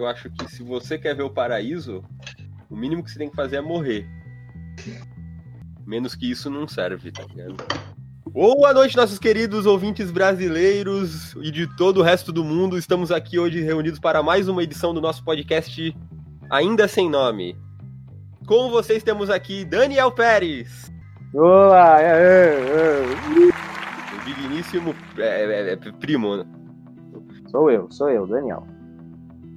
porque eu acho que se você quer ver o paraíso, o mínimo que você tem que fazer é morrer. Menos que isso não serve, tá ligado? Boa noite, nossos queridos ouvintes brasileiros e de todo o resto do mundo. Estamos aqui hoje reunidos para mais uma edição do nosso podcast Ainda Sem Nome. Com vocês temos aqui Daniel Pérez. Olá. O digníssimo é, é, é, primo. Né? Sou eu, sou eu, Daniel.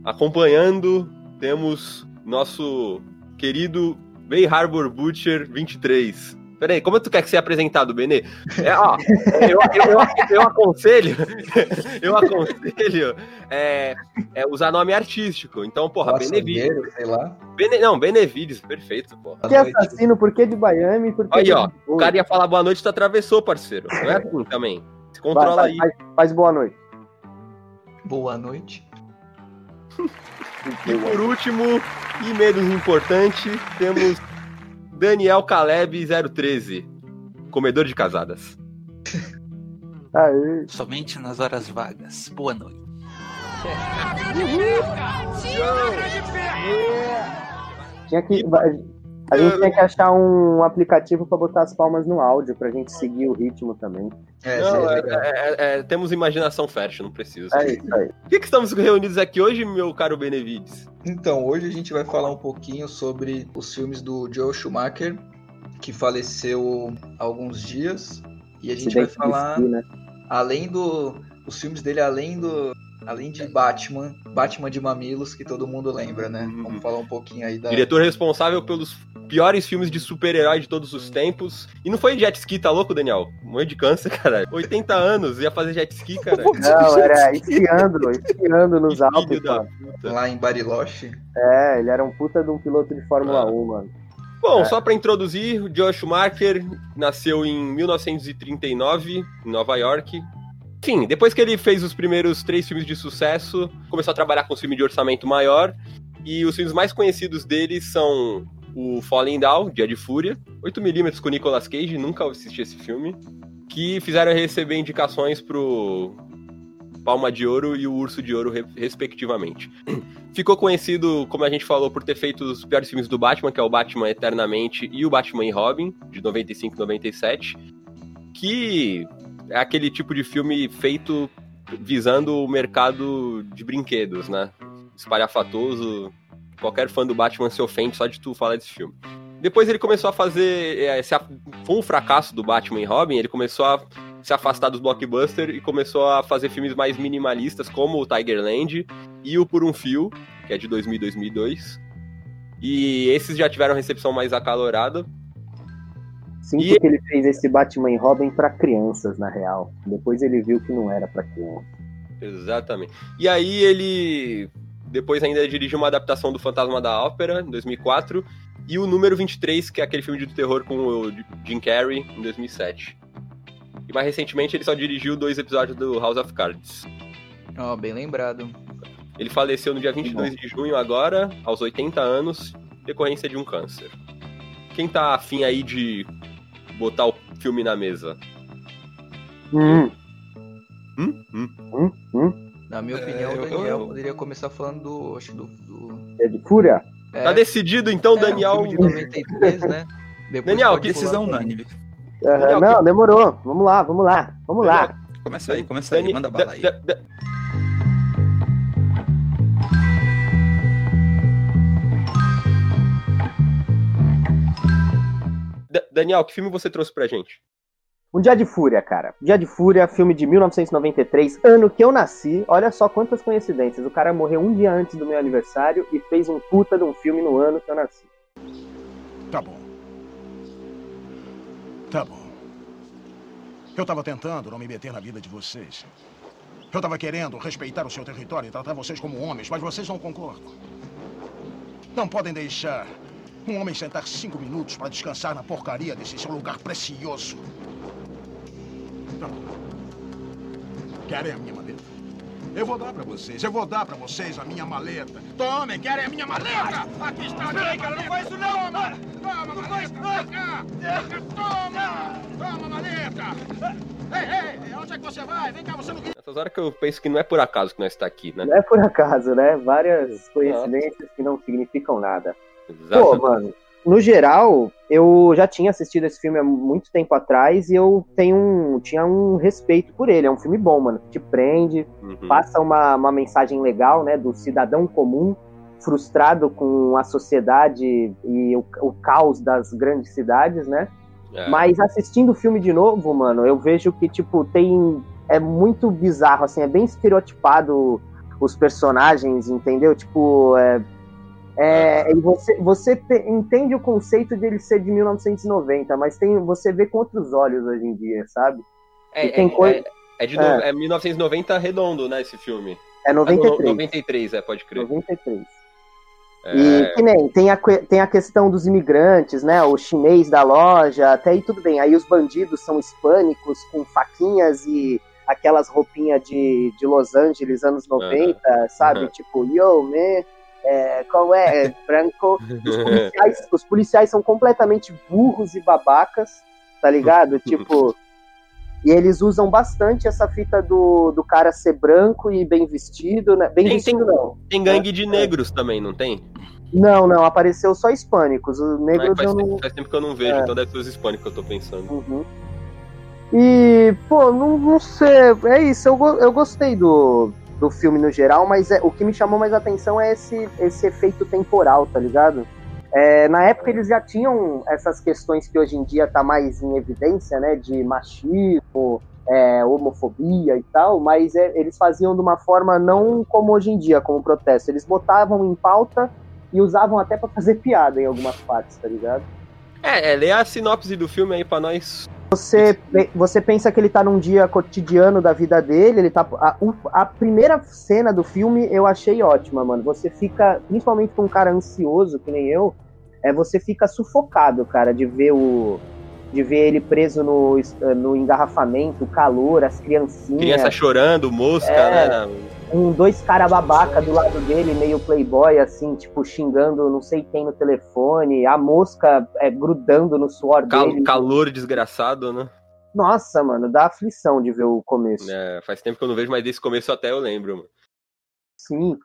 Acompanhando, temos nosso querido Bay Harbor Butcher 23. Peraí, como tu quer que seja apresentado, Benê? É, ó, eu, eu, eu, eu, aconselho, eu aconselho é, é, usar nome artístico. Então, porra, Benevides. sei lá. Bene, não, Benevides, perfeito, porra. Que assassino, por que de Miami? Por que aí, ó, o cara ia falar boa noite, tu atravessou, parceiro. Não é assim também. Se controla Vai, aí. Faz, faz boa noite. Boa noite. E por último, e menos importante, temos Daniel Caleb 013, comedor de casadas. Aê. Somente nas horas vagas. Boa noite. Tinha que, a gente tem que achar um aplicativo para botar as palmas no áudio, pra gente seguir o ritmo também. É, não, é, é, é, temos imaginação fértil, não precisa. É isso aí. Por que, que estamos reunidos aqui hoje, meu caro Benevides? Então, hoje a gente vai falar um pouquinho sobre os filmes do Joe Schumacher, que faleceu há alguns dias. E a gente vai falar, né? além do. Os filmes dele, além do, Além de Batman, Batman de Mamilos, que todo mundo lembra, né? Uhum. Vamos falar um pouquinho aí da. Diretor responsável pelos piores filmes de super-herói de todos os tempos. E não foi jet ski, tá louco, Daniel? Morreu de câncer, cara. 80 anos, ia fazer jet ski, cara. Não, era esquiando, esquiando nos Alpes, Lá em Bariloche. É, ele era um puta de um piloto de Fórmula ah. 1, mano. Bom, é. só para introduzir, o Josh Schumacher nasceu em 1939, em Nova York, enfim, depois que ele fez os primeiros três filmes de sucesso, começou a trabalhar com filme de orçamento maior. E os filmes mais conhecidos dele são o Falling Down, Dia de Fúria, 8mm com Nicolas Cage, nunca assisti esse filme, que fizeram receber indicações pro Palma de Ouro e o Urso de Ouro, respectivamente. Ficou conhecido, como a gente falou, por ter feito os piores filmes do Batman, que é o Batman Eternamente e o Batman e Robin, de 95 e 97, que é aquele tipo de filme feito visando o mercado de brinquedos, né? Espalhafatoso. Qualquer fã do Batman se ofende só de tu falar desse filme. Depois ele começou a fazer. É, se, foi um fracasso do Batman e Robin, ele começou a se afastar dos blockbusters e começou a fazer filmes mais minimalistas, como o Tigerland e o Por um Fio, que é de 2000 e 2002. E esses já tiveram recepção mais acalorada. Sinto e... que ele fez esse Batman e Robin para crianças, na real. Depois ele viu que não era para criança. Exatamente. E aí ele depois ainda dirigiu uma adaptação do Fantasma da Ópera, em 2004, e o Número 23, que é aquele filme de terror com o Jim Carrey, em 2007. E mais recentemente ele só dirigiu dois episódios do House of Cards. Ó, oh, bem lembrado. Ele faleceu no dia 22 de junho agora, aos 80 anos, decorrência de um câncer. Quem tá afim aí de botar o filme na mesa? Hum. Hum? Hum? Hum? hum? Na minha opinião, é, o Daniel eu... poderia começar falando do. Acho do, do... É de Fúria? É, tá decidido então, é, Daniel. Um de 93, né? Depois Daniel, que decisão unânime. Uhum, não, que... demorou. Vamos lá, vamos lá, vamos Daniel, lá. Começa aí, começa aí, manda bala aí. Da, da, Daniel, que filme você trouxe pra gente? Um Dia de Fúria, cara. Dia de Fúria, filme de 1993, ano que eu nasci. Olha só quantas coincidências. O cara morreu um dia antes do meu aniversário e fez um puta de um filme no ano que eu nasci. Tá bom. Tá bom. Eu tava tentando não me meter na vida de vocês. Eu tava querendo respeitar o seu território e tratar vocês como homens, mas vocês não concordam. Não podem deixar um homem sentar cinco minutos para descansar na porcaria desse seu lugar precioso. Querem a minha maleta? Eu vou dar para vocês, eu vou dar para vocês a minha maleta. Tomem, querem a minha maleta? Aqui está a minha cara, não faz isso não, mano. Toma, não faz isso Toma, toma, maleta. Ei, ei, onde é que você vai? Vem cá, você não... Essas horas que eu penso que não é por acaso que nós está aqui, né? Não é por acaso, né? Várias coincidências que não significam nada. Exatamente. Pô, mano, no geral, eu já tinha assistido esse filme há muito tempo atrás e eu tenho um, tinha um respeito por ele. É um filme bom, mano. Te prende, uhum. passa uma, uma mensagem legal, né? Do cidadão comum frustrado com a sociedade e o, o caos das grandes cidades, né? É. Mas assistindo o filme de novo, mano, eu vejo que, tipo, tem. É muito bizarro, assim, é bem estereotipado os personagens, entendeu? Tipo, é, é, e você, você te, entende o conceito de ele ser de 1990, mas tem, você vê com outros olhos hoje em dia, sabe? É, é, coisa... é, é de é. é 1990 redondo, né, esse filme. É 93. É 93, é, pode crer. 93. É... E que nem, tem a, tem a questão dos imigrantes, né? O chinês da loja, até aí tudo bem. Aí os bandidos são hispânicos, com faquinhas e aquelas roupinhas de, de Los Angeles, anos 90, uhum. sabe? Uhum. Tipo, yo, man é, qual é? é Franco. Os policiais, os policiais são completamente burros e babacas, tá ligado? tipo. E eles usam bastante essa fita do, do cara ser branco e bem vestido, né? Bem tem, vestido tem, não. Tem gangue de negros também, não tem? Não, não, apareceu só hispânicos. Os negros faz, eu não... faz tempo que eu não vejo, é. então deve ser os hispânicos que eu tô pensando. Uhum. E, pô, não, não sei. É isso, eu, eu gostei do, do filme no geral, mas é, o que me chamou mais atenção é esse, esse efeito temporal, tá ligado? É, na época eles já tinham essas questões que hoje em dia tá mais em evidência, né, de machismo, é, homofobia e tal, mas é, eles faziam de uma forma não como hoje em dia, como protesto. Eles botavam em pauta e usavam até para fazer piada em algumas partes, tá ligado? É, é, lê a sinopse do filme aí pra nós você, você pensa que ele tá num dia cotidiano da vida dele, ele tá. A, a, primeira cena do filme eu achei ótima, mano. Você fica, principalmente com um cara ansioso, que nem eu, é, você fica sufocado, cara, de ver o. De ver ele preso no, no engarrafamento, o calor, as criancinhas. Criança chorando, mosca, é, né? Um dois cara babaca do lado dele, meio playboy, assim, tipo, xingando não sei quem no telefone, a mosca é, grudando no suor Cal dele. Calor desgraçado, né? Nossa, mano, dá aflição de ver o começo. É, faz tempo que eu não vejo, mas desse começo até eu lembro, mano. Sim.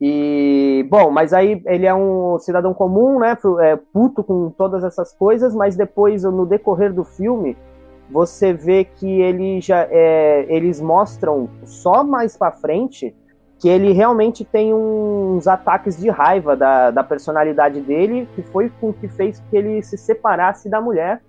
E, bom, mas aí ele é um cidadão comum, né? É, puto com todas essas coisas, mas depois, no decorrer do filme, você vê que ele já é, eles mostram só mais para frente que ele realmente tem uns ataques de raiva da, da personalidade dele, que foi o que fez que ele se separasse da mulher.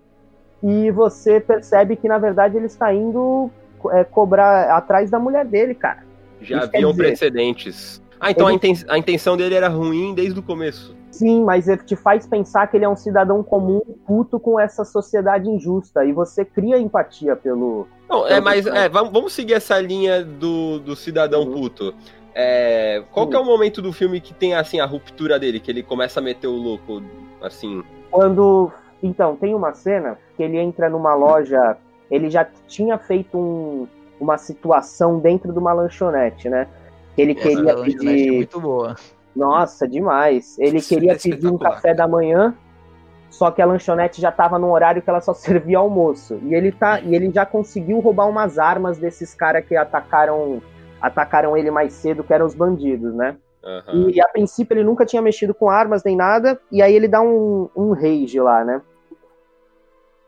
E você percebe que, na verdade, ele está indo é, cobrar atrás da mulher dele, cara. Já Isso haviam precedentes. Ah, então ele... a intenção dele era ruim desde o começo. Sim, mas ele te faz pensar que ele é um cidadão comum puto com essa sociedade injusta. E você cria empatia pelo. Não, é, mas é, vamos seguir essa linha do, do cidadão uhum. puto. É, qual que é o momento do filme que tem assim a ruptura dele, que ele começa a meter o louco, assim? Quando. Então, tem uma cena que ele entra numa loja. Ele já tinha feito um, uma situação dentro de uma lanchonete, né? Que ele Essa queria é pedir. É muito boa nossa, demais. Ele Isso queria é pedir um café da manhã, só que a lanchonete já estava num horário que ela só servia almoço. E ele tá, e ele já conseguiu roubar umas armas desses caras que atacaram atacaram ele mais cedo, que eram os bandidos, né? Uhum. E, e, a princípio ele nunca tinha mexido com armas nem nada, e aí ele dá um, um rage lá, né?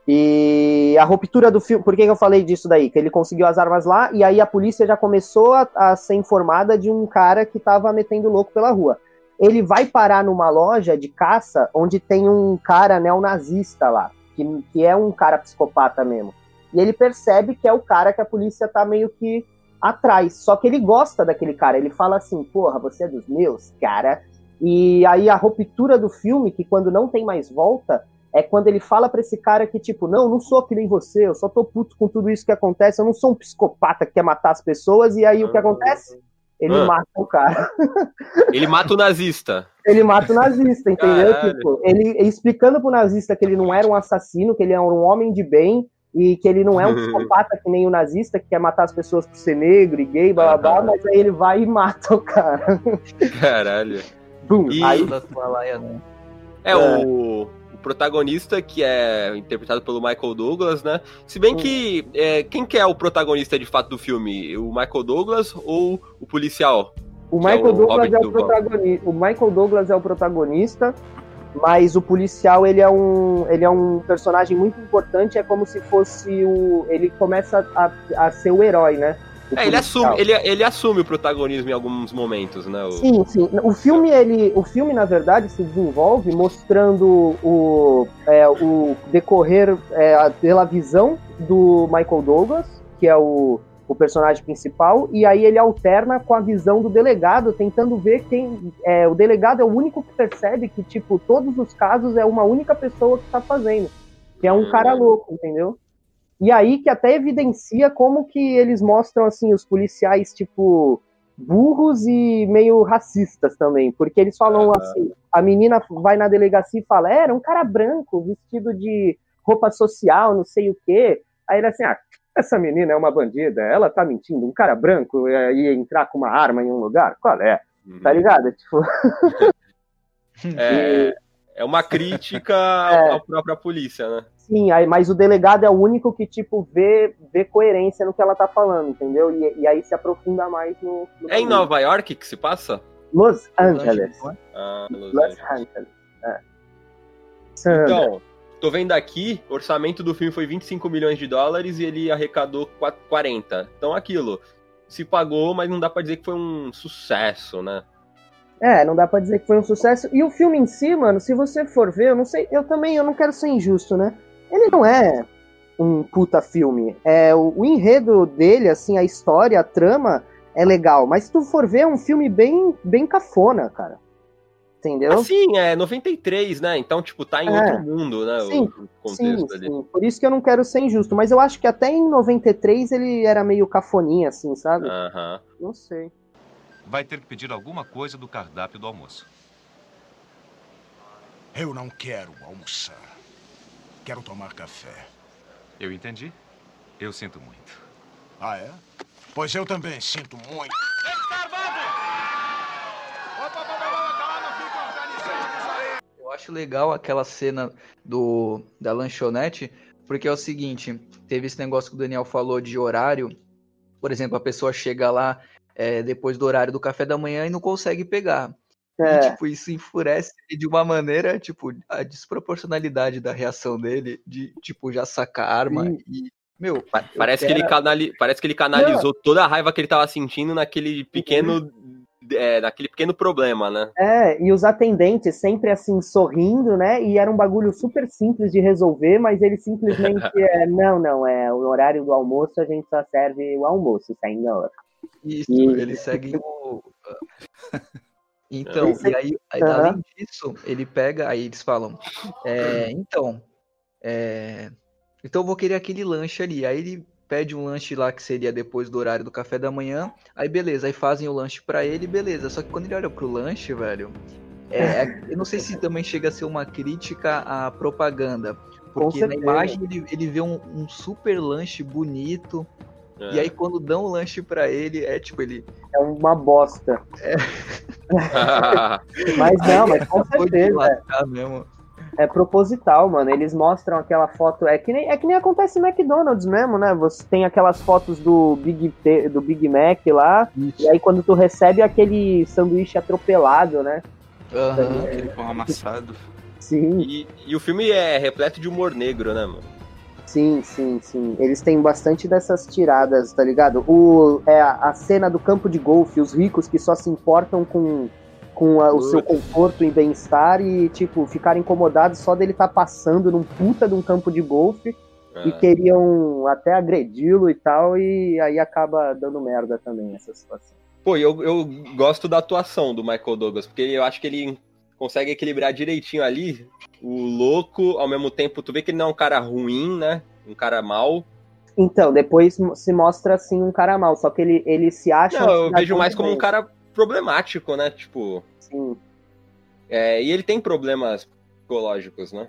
E a ruptura do filme, por que, que eu falei disso daí? Que ele conseguiu as armas lá e aí a polícia já começou a, a ser informada de um cara que tava metendo louco pela rua. Ele vai parar numa loja de caça onde tem um cara neonazista lá, que, que é um cara psicopata mesmo. E ele percebe que é o cara que a polícia tá meio que atrás. Só que ele gosta daquele cara. Ele fala assim: porra, você é dos meus, cara. E aí a ruptura do filme, que quando não tem mais volta, é quando ele fala para esse cara que, tipo, não, não sou que nem você, eu só tô puto com tudo isso que acontece, eu não sou um psicopata que quer matar as pessoas, e aí o que acontece? Ele ah. mata o cara. Ele mata o nazista. Ele mata o nazista, entendeu? Tipo, ele explicando pro nazista que ele não era um assassino, que ele é um homem de bem, e que ele não é um psicopata que nem o nazista, que quer matar as pessoas por ser negro e gay, blá blá blá, mas aí ele vai e mata o cara. Caralho. Bum, e... aí... É, é, o protagonista, que é interpretado pelo Michael Douglas, né? Se bem que. É, quem que é o protagonista de fato do filme? O Michael Douglas ou o policial? O Michael, é o Douglas é o protagonista. O Michael Douglas é o protagonista, mas o policial ele é um, ele é um personagem muito importante. É como se fosse o. Ele começa a, a ser o herói, né? É, ele assume, ele, ele assume o protagonismo em alguns momentos, né? O... Sim, sim. O filme, ele, o filme, na verdade, se desenvolve mostrando o, é, o decorrer é, pela visão do Michael Douglas, que é o, o personagem principal, e aí ele alterna com a visão do delegado, tentando ver quem. É, o delegado é o único que percebe que, tipo, todos os casos é uma única pessoa que está fazendo. Que é um cara uhum. louco, entendeu? E aí que até evidencia como que eles mostram assim os policiais tipo burros e meio racistas também, porque eles falam assim, a menina vai na delegacia e fala, era um cara branco, vestido de roupa social, não sei o quê. Aí ele assim, ah, essa menina é uma bandida, ela tá mentindo, um cara branco ia entrar com uma arma em um lugar? Qual é? Uhum. Tá ligado? Tipo... é, é uma crítica é. à própria polícia, né? Sim, aí, mas o delegado é o único que, tipo, vê, vê coerência no que ela tá falando, entendeu? E, e aí se aprofunda mais no. no é em Nova York que se passa? Los Angeles. Ah, Los, Los Angeles. Angeles. É. Então, tô vendo aqui, o orçamento do filme foi 25 milhões de dólares e ele arrecadou 40. Então, aquilo. Se pagou, mas não dá pra dizer que foi um sucesso, né? É, não dá pra dizer que foi um sucesso. E o filme em si, mano, se você for ver, eu não sei, eu também eu não quero ser injusto, né? Ele não é um puta filme. É o, o, enredo dele, assim, a história, a trama é legal, mas se tu for ver é um filme bem bem cafona, cara. Entendeu? Assim, é 93, né? Então, tipo, tá em é. outro mundo, né? Sim, o contexto sim, ali. Sim. Por isso que eu não quero ser injusto, mas eu acho que até em 93 ele era meio cafoninha, assim, sabe? Aham. Uh -huh. Não sei. Vai ter que pedir alguma coisa do cardápio do almoço. Eu não quero almoçar. Quero tomar café. Eu entendi. Eu sinto muito. Ah, é? Pois eu também sinto muito. Eu acho legal aquela cena do da lanchonete, porque é o seguinte, teve esse negócio que o Daniel falou de horário. Por exemplo, a pessoa chega lá é, depois do horário do café da manhã e não consegue pegar. É. E, tipo, isso enfurece de uma maneira, tipo, a desproporcionalidade da reação dele, de, tipo, já sacar a arma Sim. e. Meu, parece, quero... que ele canali... parece que ele canalizou não. toda a raiva que ele tava sentindo naquele pequeno. Uhum. É, naquele pequeno problema, né? É, e os atendentes sempre assim, sorrindo, né? E era um bagulho super simples de resolver, mas ele simplesmente é, não, não, é o horário do almoço, a gente só serve o almoço, senhor. Isso, e... eles seguem o. Então, e aí, aí além disso, ele pega, aí eles falam, é, então, é, então eu vou querer aquele lanche ali. Aí ele pede um lanche lá que seria depois do horário do café da manhã. Aí beleza, aí fazem o lanche para ele, beleza. Só que quando ele olha pro lanche, velho, é, é, eu não sei se também chega a ser uma crítica à propaganda. Porque na imagem ele, ele vê um, um super lanche bonito, é. E aí quando dão o lanche para ele, é tipo, ele. É uma bosta. É. mas não, mas com certeza. Mesmo. É proposital, mano. Eles mostram aquela foto. É que nem, é que nem acontece no McDonald's mesmo, né? Você tem aquelas fotos do Big, do Big Mac lá. Isso. E aí quando tu recebe aquele sanduíche atropelado, né? Aham, uhum, aquele pão amassado. Sim. E, e o filme é repleto de humor negro, né, mano? Sim, sim, sim. Eles têm bastante dessas tiradas, tá ligado? O, é a, cena do campo de golfe, os ricos que só se importam com, com a, o seu conforto e bem-estar e, tipo, ficar incomodados só dele estar tá passando num puta de um campo de golfe é. e queriam até agredi-lo e tal, e aí acaba dando merda também essa situação. Pô, eu, eu gosto da atuação do Michael Douglas, porque eu acho que ele consegue equilibrar direitinho ali o louco, ao mesmo tempo, tu vê que ele não é um cara ruim, né? Um cara mal. Então, depois se mostra assim um cara mal, só que ele, ele se acha. Não, eu vejo mais como um cara problemático, né? Tipo. Sim. É, e ele tem problemas psicológicos, né?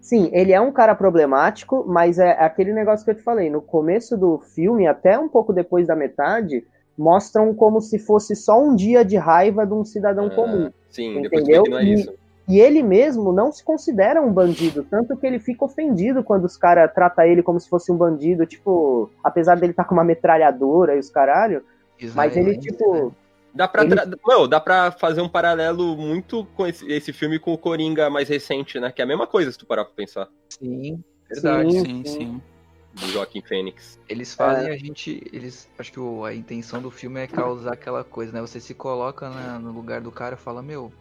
Sim, ele é um cara problemático, mas é aquele negócio que eu te falei. No começo do filme, até um pouco depois da metade, mostram como se fosse só um dia de raiva de um cidadão ah, comum. Sim, entendeu? depois que não é isso. E ele mesmo não se considera um bandido, tanto que ele fica ofendido quando os caras tratam ele como se fosse um bandido, tipo, apesar dele estar tá com uma metralhadora e os caralho, mas ele, tipo. Dá pra, ele... Não, dá pra fazer um paralelo muito com esse, esse, filme com o Coringa mais recente, né? Que é a mesma coisa, se tu parar pra pensar. Sim, verdade. Sim, sim. sim. Do Joaquim Fênix. Eles fazem é. a gente. Eles. Acho que o, a intenção do filme é causar aquela coisa, né? Você se coloca na, no lugar do cara e fala, meu,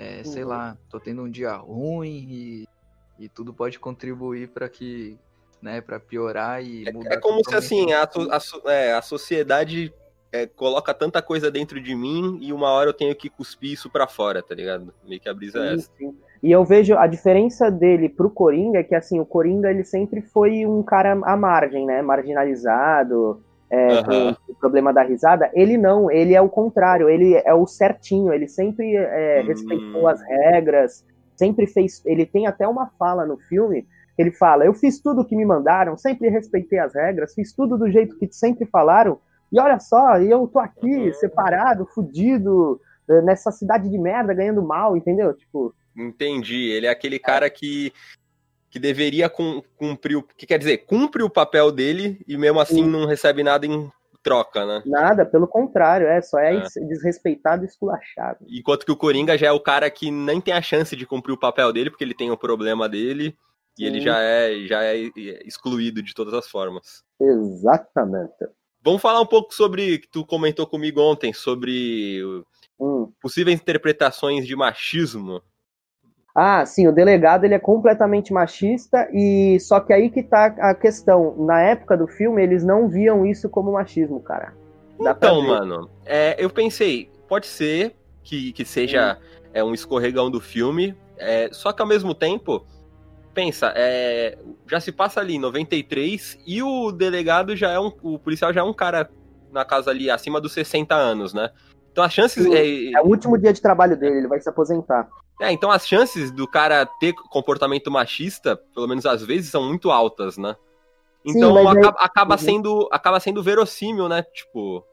é, sei lá, tô tendo um dia ruim e, e tudo pode contribuir para que. Né, para piorar e é, mudar. É, é como se assim, a, a, é, a sociedade é, coloca tanta coisa dentro de mim e uma hora eu tenho que cuspir isso para fora, tá ligado? Meio que a brisa é sim, é essa. Sim. E eu vejo a diferença dele pro Coringa é que assim, o Coringa ele sempre foi um cara à margem, né? Marginalizado, é, uhum. com o problema da risada. Ele não, ele é o contrário, ele é o certinho, ele sempre é, respeitou as hum. regras, sempre fez. Ele tem até uma fala no filme ele fala: Eu fiz tudo o que me mandaram, sempre respeitei as regras, fiz tudo do jeito que sempre falaram, e olha só, eu tô aqui, separado, fudido, eh, nessa cidade de merda, ganhando mal, entendeu? Tipo. Entendi. Ele é aquele cara que, que deveria cumprir o. que quer dizer, cumpre o papel dele e mesmo assim Sim. não recebe nada em troca, né? Nada, pelo contrário, é, só é, é, desrespeitado e esculachado. Enquanto que o Coringa já é o cara que nem tem a chance de cumprir o papel dele, porque ele tem o problema dele, Sim. e ele já é, já é excluído de todas as formas. Exatamente. Vamos falar um pouco sobre que tu comentou comigo ontem sobre hum. possíveis interpretações de machismo. Ah, sim, o delegado ele é completamente machista e só que aí que tá a questão. Na época do filme eles não viam isso como machismo, cara. Dá então, mano, é, eu pensei, pode ser que, que seja hum. é, um escorregão do filme, é, só que ao mesmo tempo pensa, é, já se passa ali 93 e o delegado já é um. O policial já é um cara na casa ali acima dos 60 anos, né? Então as chances. É, é o último dia de trabalho dele, ele vai se aposentar. É, então as chances do cara ter comportamento machista, pelo menos às vezes, são muito altas, né? Então Sim, acaba, acaba, uhum. sendo, acaba sendo verossímil, né? Tipo.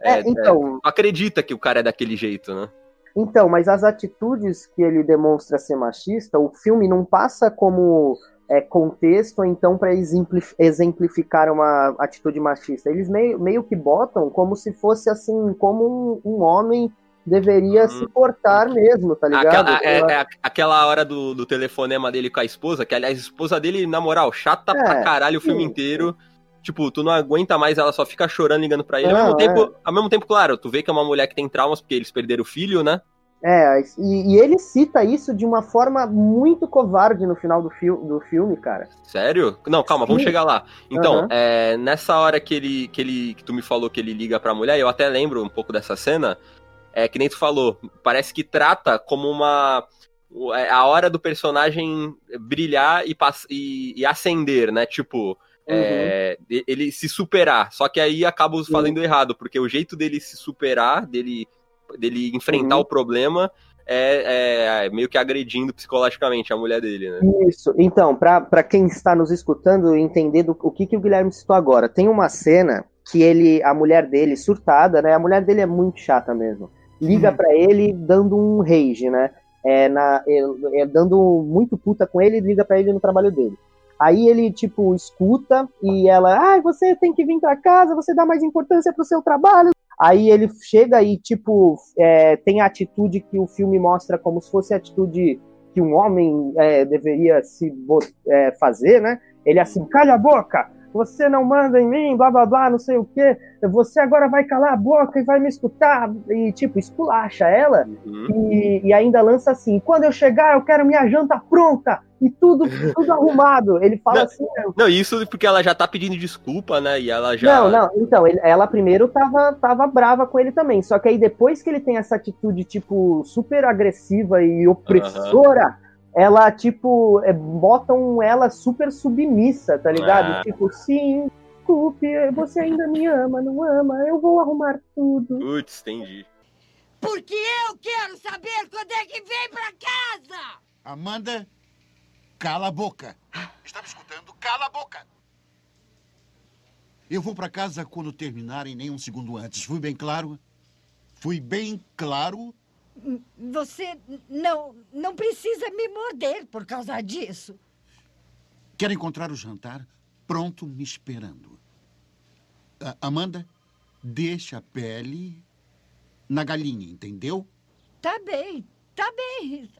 É, é, então... É, acredita que o cara é daquele jeito, né? Então, mas as atitudes que ele demonstra ser machista, o filme não passa como é, contexto, então, para exemplificar uma atitude machista. Eles meio, meio que botam como se fosse assim, como um, um homem deveria hum. se portar mesmo, tá ligado? Aquela, é, é, aquela hora do, do telefonema dele com a esposa, que aliás, a esposa dele, na moral, chata é, pra caralho o filme sim, inteiro. Tipo, tu não aguenta mais, ela só fica chorando, ligando pra ele. Não, ao, mesmo tempo, é. ao mesmo tempo, claro, tu vê que é uma mulher que tem traumas porque eles perderam o filho, né? É, e, e ele cita isso de uma forma muito covarde no final do, fi do filme, cara. Sério? Não, calma, Sim. vamos chegar lá. Então, uhum. é, nessa hora que ele, que ele. que tu me falou que ele liga pra mulher, eu até lembro um pouco dessa cena. É que nem tu falou, parece que trata como uma é, a hora do personagem brilhar e, e, e acender, né? Tipo, Uhum. É, ele se superar. Só que aí acaba fazendo uhum. errado, porque o jeito dele se superar, dele, dele enfrentar uhum. o problema, é, é, meio que agredindo psicologicamente a mulher dele, né? Isso. Então, para quem está nos escutando entender do, o que, que o Guilherme citou agora, tem uma cena que ele, a mulher dele, surtada, né? A mulher dele é muito chata mesmo. Liga uhum. para ele dando um rage, né? É, na, é, é, dando muito puta com ele e liga para ele no trabalho dele. Aí ele, tipo, escuta e ela, ah, você tem que vir para casa, você dá mais importância pro seu trabalho. Aí ele chega e, tipo, é, tem a atitude que o filme mostra como se fosse a atitude que um homem é, deveria se é, fazer, né? Ele assim, calha a boca, você não manda em mim, blá blá blá, não sei o que, você agora vai calar a boca e vai me escutar, e tipo, esculacha ela, uhum. e, e, ainda lança assim, quando eu chegar eu quero minha janta pronta, e tudo, tudo arrumado, ele fala não, assim... Não. não, isso porque ela já tá pedindo desculpa, né, e ela já... Não, não, então, ele, ela primeiro tava, tava brava com ele também, só que aí depois que ele tem essa atitude, tipo, super agressiva e opressora... Uhum ela, tipo, é, botam ela super submissa, tá ligado? Ah. Tipo, sim, desculpe, você ainda me ama, não ama, eu vou arrumar tudo. Putz, entendi. Porque eu quero saber quando é que vem pra casa! Amanda, cala a boca. Está me escutando? Cala a boca. Eu vou para casa quando terminarem, nem um segundo antes. Fui bem claro? Fui bem claro? Você não, não precisa me morder por causa disso. Quero encontrar o jantar pronto me esperando. Uh, Amanda, deixa a pele na galinha, entendeu? Tá bem, tá bem.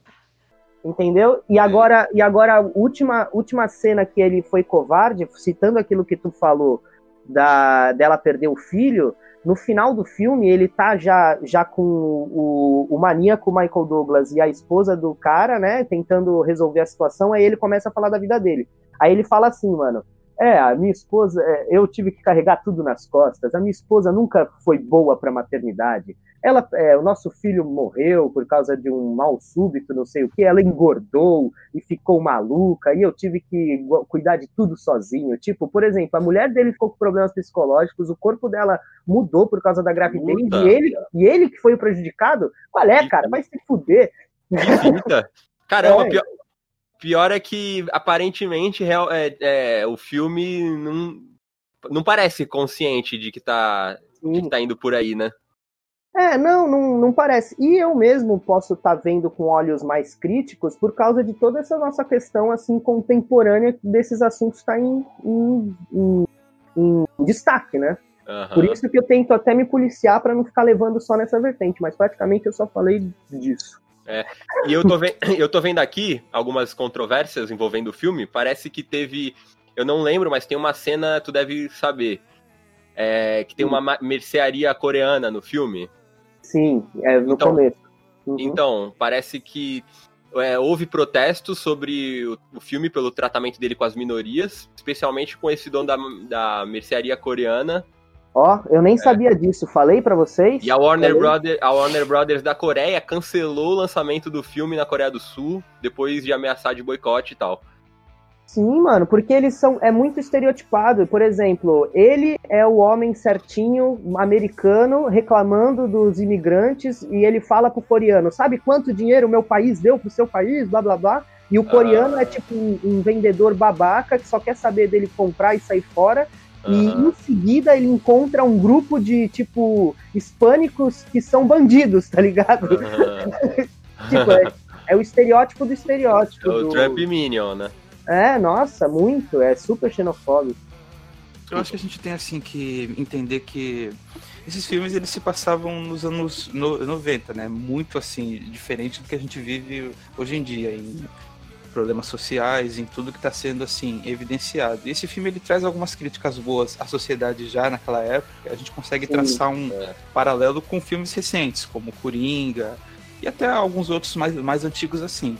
Entendeu? E agora, e agora a última, última cena que ele foi covarde, citando aquilo que tu falou da dela perder o filho, no final do filme ele tá já, já com o, o maníaco Michael Douglas e a esposa do cara, né, tentando resolver a situação, aí ele começa a falar da vida dele. Aí ele fala assim, mano, é, a minha esposa, é, eu tive que carregar tudo nas costas. A minha esposa nunca foi boa para maternidade. Ela, é, o nosso filho morreu por causa de um mal súbito, não sei o que. Ela engordou e ficou maluca e eu tive que cuidar de tudo sozinho. Tipo, por exemplo, a mulher dele ficou com problemas psicológicos, o corpo dela mudou por causa da gravidez e ele, e ele que foi o prejudicado. Qual é, cara? Vai se fuder. Visita. Caramba, é. pior, Pior é que, aparentemente, é, é, o filme não, não parece consciente de que, tá, de que tá indo por aí, né? É, não, não, não parece. E eu mesmo posso estar tá vendo com olhos mais críticos por causa de toda essa nossa questão assim contemporânea desses assuntos estar tá em, em, em, em, destaque, né? Uhum. Por isso que eu tento até me policiar para não ficar levando só nessa vertente, mas praticamente eu só falei disso. É. E eu tô, eu tô vendo aqui algumas controvérsias envolvendo o filme. Parece que teve. Eu não lembro, mas tem uma cena, tu deve saber. É, que tem uma mercearia coreana no filme. Sim, é no então, começo. Uhum. Então, parece que é, houve protestos sobre o, o, filme pelo tratamento dele com as minorias, especialmente com esse dono da, da mercearia coreana, Ó, eu nem é. sabia disso, falei para vocês. E a Warner, Brothers, a Warner Brothers da Coreia cancelou o lançamento do filme na Coreia do Sul, depois de ameaçar de boicote e tal. Sim, mano, porque eles são. É muito estereotipado. Por exemplo, ele é o homem certinho, americano, reclamando dos imigrantes, e ele fala pro coreano: sabe quanto dinheiro o meu país deu pro seu país? Blá blá blá. E o coreano ah. é tipo um, um vendedor babaca que só quer saber dele comprar e sair fora. E em seguida ele encontra um grupo de, tipo, hispânicos que são bandidos, tá ligado? Tipo, é, é, o estereótipo do estereótipo. É o do... Trump Minion, né? É, nossa, muito. É super xenofóbico. Eu acho que a gente tem, assim, que entender que esses filmes, eles se passavam nos anos no, 90, né? Muito, assim, diferente do que a gente vive hoje em dia. Em problemas sociais, em tudo que está sendo assim evidenciado. E esse filme ele traz algumas críticas boas à sociedade já naquela época. A gente consegue Sim, traçar um é. paralelo com filmes recentes, como Coringa e até alguns outros mais, mais antigos assim.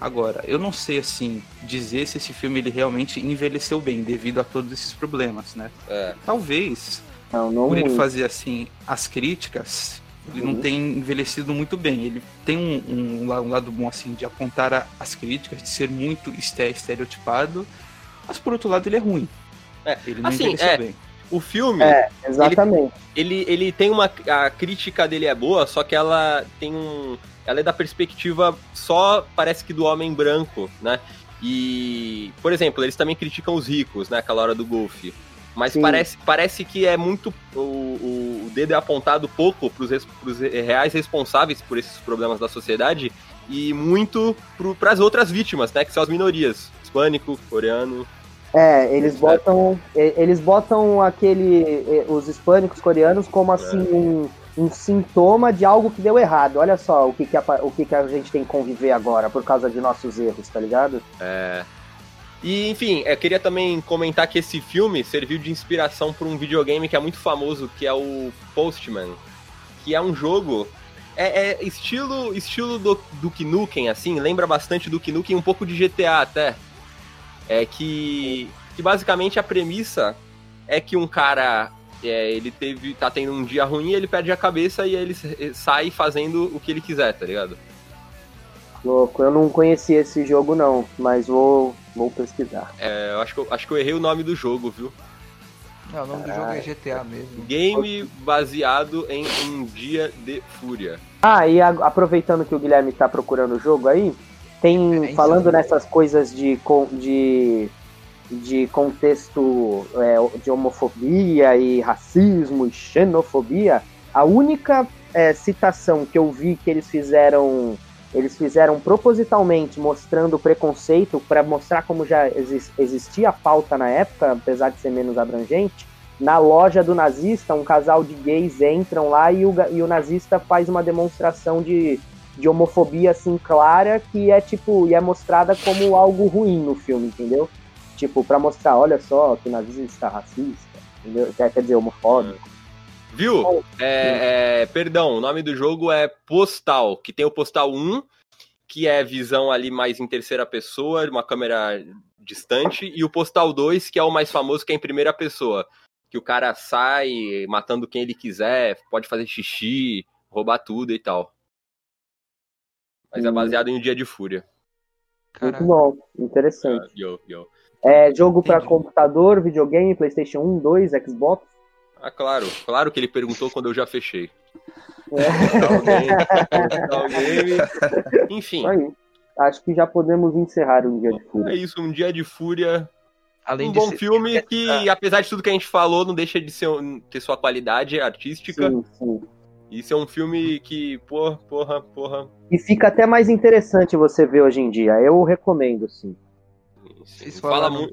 Agora, eu não sei assim dizer se esse filme ele realmente envelheceu bem devido a todos esses problemas, né? É. Talvez não, não por ele fazer assim as críticas, ele não tem envelhecido muito bem. Ele tem um, um, um lado bom, assim, de apontar a, as críticas, de ser muito estereotipado, mas por outro lado ele é ruim. É, ele não assim, envelheceu é, bem. O filme. É, exatamente. Ele, ele, ele, tem uma. A crítica dele é boa, só que ela tem um. Ela é da perspectiva só, parece que do homem branco, né? E, por exemplo, eles também criticam os ricos, né? Aquela hora do golfe. Mas parece, parece que é muito. O, o dedo é apontado pouco para os reais responsáveis por esses problemas da sociedade e muito para as outras vítimas, né? Que são as minorias. Hispânico, coreano. É, eles botam. Eles botam aquele. os hispânicos coreanos como assim é. um, um sintoma de algo que deu errado. Olha só o que, que, a, o que, que a gente tem que conviver agora por causa de nossos erros, tá ligado? É. E, enfim, eu queria também comentar que esse filme serviu de inspiração para um videogame que é muito famoso, que é o Postman, que é um jogo é, é, estilo estilo do Duke Nukem, assim, lembra bastante do Duke Nukem, um pouco de GTA até. É que, que basicamente a premissa é que um cara é, ele teve tá tendo um dia ruim, ele perde a cabeça e ele sai fazendo o que ele quiser, tá ligado? Louco, eu não conhecia esse jogo não, mas vou, vou pesquisar. É, eu acho que eu, acho que eu errei o nome do jogo, viu? Não, o nome Caralho. do jogo é GTA mesmo. Game baseado em um dia de fúria. Ah, e a, aproveitando que o Guilherme tá procurando o jogo aí, tem é, falando nessas coisas de, de, de contexto é, de homofobia e racismo e xenofobia, A única é, citação que eu vi que eles fizeram eles fizeram propositalmente mostrando o preconceito para mostrar como já existia a pauta na época, apesar de ser menos abrangente. Na loja do nazista, um casal de gays entram lá e o, e o nazista faz uma demonstração de, de homofobia assim clara que é tipo e é mostrada como algo ruim no filme, entendeu? Tipo para mostrar, olha só que o nazista está racista, entendeu? Quer dizer homofóbico. Viu? É, é, perdão, o nome do jogo é Postal, que tem o Postal 1, que é visão ali mais em terceira pessoa, uma câmera distante, e o Postal 2, que é o mais famoso, que é em primeira pessoa. Que o cara sai matando quem ele quiser, pode fazer xixi, roubar tudo e tal. Mas é hum. baseado em um dia de fúria. Caraca. Muito bom, interessante. Uh, yo, yo. É jogo para computador, videogame, PlayStation 1, 2, Xbox? Ah, claro. Claro que ele perguntou quando eu já fechei. É. Enfim. Aí, acho que já podemos encerrar um dia de fúria. É isso, um dia de fúria. Além um bom ser... filme que, ah. apesar de tudo que a gente falou, não deixa de ser, ter sua qualidade artística. Sim, sim. Isso é um filme que, porra, porra, porra. E fica até mais interessante você ver hoje em dia. Eu recomendo, sim. Fala, mu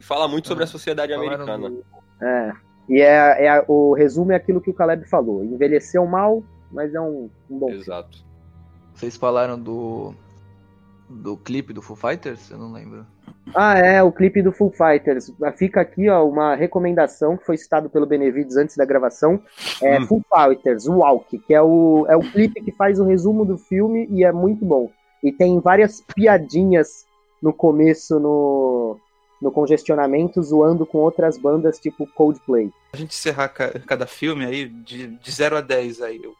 fala muito sobre a sociedade americana. É. E é, é o resumo é aquilo que o Caleb falou. Envelheceu mal, mas é um, um bom. Exato. Filme. Vocês falaram do do clipe do Foo Fighters? Eu não lembro. Ah, é, o clipe do Foo Fighters. Fica aqui, ó, uma recomendação que foi citado pelo Benevides antes da gravação. É hum. Foo Fighters, Walk, que é o, é o clipe que faz o resumo do filme e é muito bom. E tem várias piadinhas no começo no, no congestionamento, zoando com outras bandas tipo Coldplay. A gente encerrar cada filme aí, de, de 0 a 10 aí, o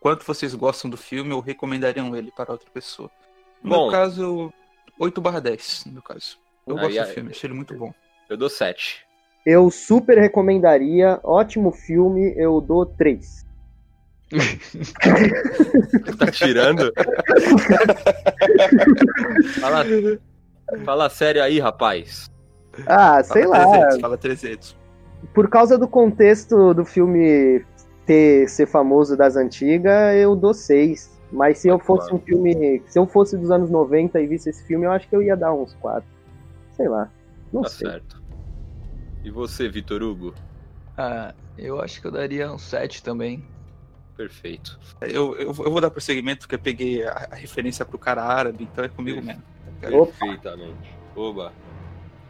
quanto vocês gostam do filme ou recomendariam ele para outra pessoa? No bom, meu caso, 8 barra 10, no meu caso. Eu gosto do filme, achei ele muito bom. Eu dou 7. Eu super recomendaria, ótimo filme, eu dou 3. tá tirando? fala, fala sério aí, rapaz. Ah, sei fala lá. 300, fala 300. Por causa do contexto do filme ter ser famoso das antigas, eu dou 6. Mas se eu fosse um filme. Se eu fosse dos anos 90 e visse esse filme, eu acho que eu ia dar uns 4. Sei lá. Não tá sei. certo. E você, Vitor Hugo? Ah, eu acho que eu daria um 7 também. Perfeito. Eu, eu, eu, vou dar prosseguimento porque eu peguei a, a referência pro cara árabe, então é comigo mesmo. Perfeitamente. Oba.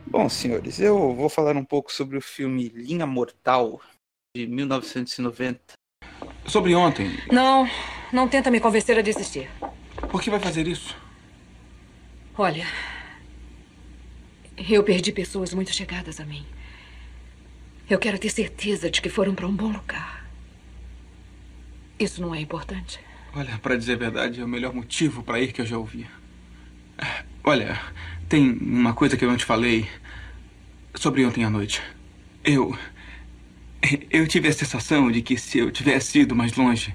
Bom, senhores, eu vou falar um pouco sobre o filme Linha Mortal, de 1990. Sobre ontem. Não, não tenta me convencer a desistir. Por que vai fazer isso? Olha, eu perdi pessoas muito chegadas a mim. Eu quero ter certeza de que foram para um bom lugar. Isso não é importante? Olha, para dizer a verdade, é o melhor motivo para ir que eu já ouvi. Olha, tem uma coisa que eu não te falei sobre ontem à noite. Eu. Eu tive a sensação de que se eu tivesse ido mais longe,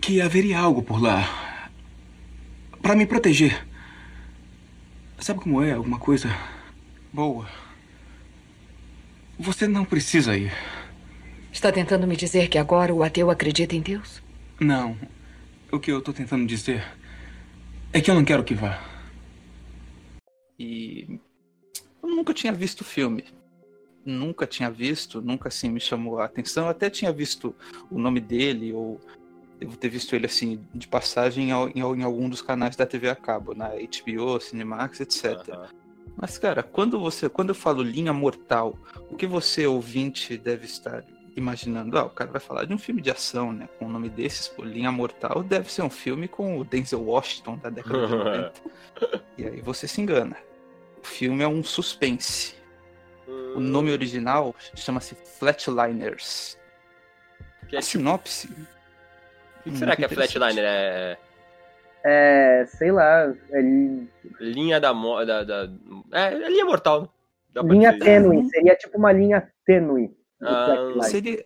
que haveria algo por lá para me proteger. Sabe como é alguma coisa boa? Você não precisa ir. Está tentando me dizer que agora o ateu acredita em Deus? Não. O que eu estou tentando dizer é que eu não quero que vá. E eu nunca tinha visto o filme. Nunca tinha visto, nunca assim me chamou a atenção. Eu até tinha visto o nome dele, ou devo ter visto ele assim de passagem em, em algum dos canais da TV a cabo, na HBO, Cinemax, etc. Uhum. Mas, cara, quando você. Quando eu falo linha mortal, o que você, ouvinte, deve estar imaginando? Ah, o cara vai falar de um filme de ação, né? Com o nome desses, pô, Linha Mortal, deve ser um filme com o Denzel Washington da década de 90. e aí você se engana. O filme é um suspense. O nome original chama-se Flatliners. Que é a tipo... sinopse. O que será que é Flatliner? É. É. sei lá. É... Linha da, da, da. É, é linha mortal. Linha tênue. Seria tipo uma linha tênue. Ah, seria,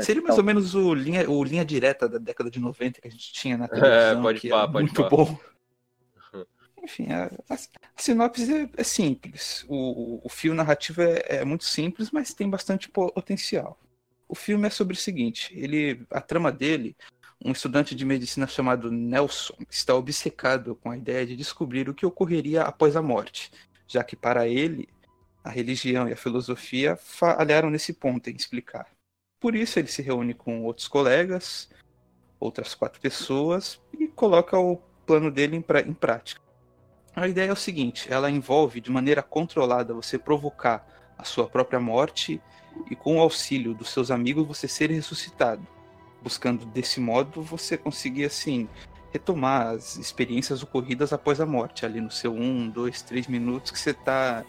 seria mais ou menos o linha, o linha direta da década de 90 que a gente tinha na é, televisão. É, pode que pá, pode muito pá. bom. Enfim, a, a, a sinopse é, é, simples. O, o fio narrativo é, é, muito simples, mas tem bastante potencial. o filme é sobre o seguinte: ele, a trama dele, um estudante de medicina chamado Nelson está obcecado com a ideia de descobrir o que ocorreria após a morte, já que para ele a religião e a filosofia falharam nesse ponto em explicar. Por isso ele se reúne com outros colegas, outras quatro pessoas e coloca o plano dele em, em prática. A ideia é o seguinte: ela envolve de maneira controlada você provocar a sua própria morte e com o auxílio dos seus amigos você ser ressuscitado, buscando desse modo você conseguir assim retomar as experiências ocorridas após a morte, ali no seu um, dois, três minutos que você está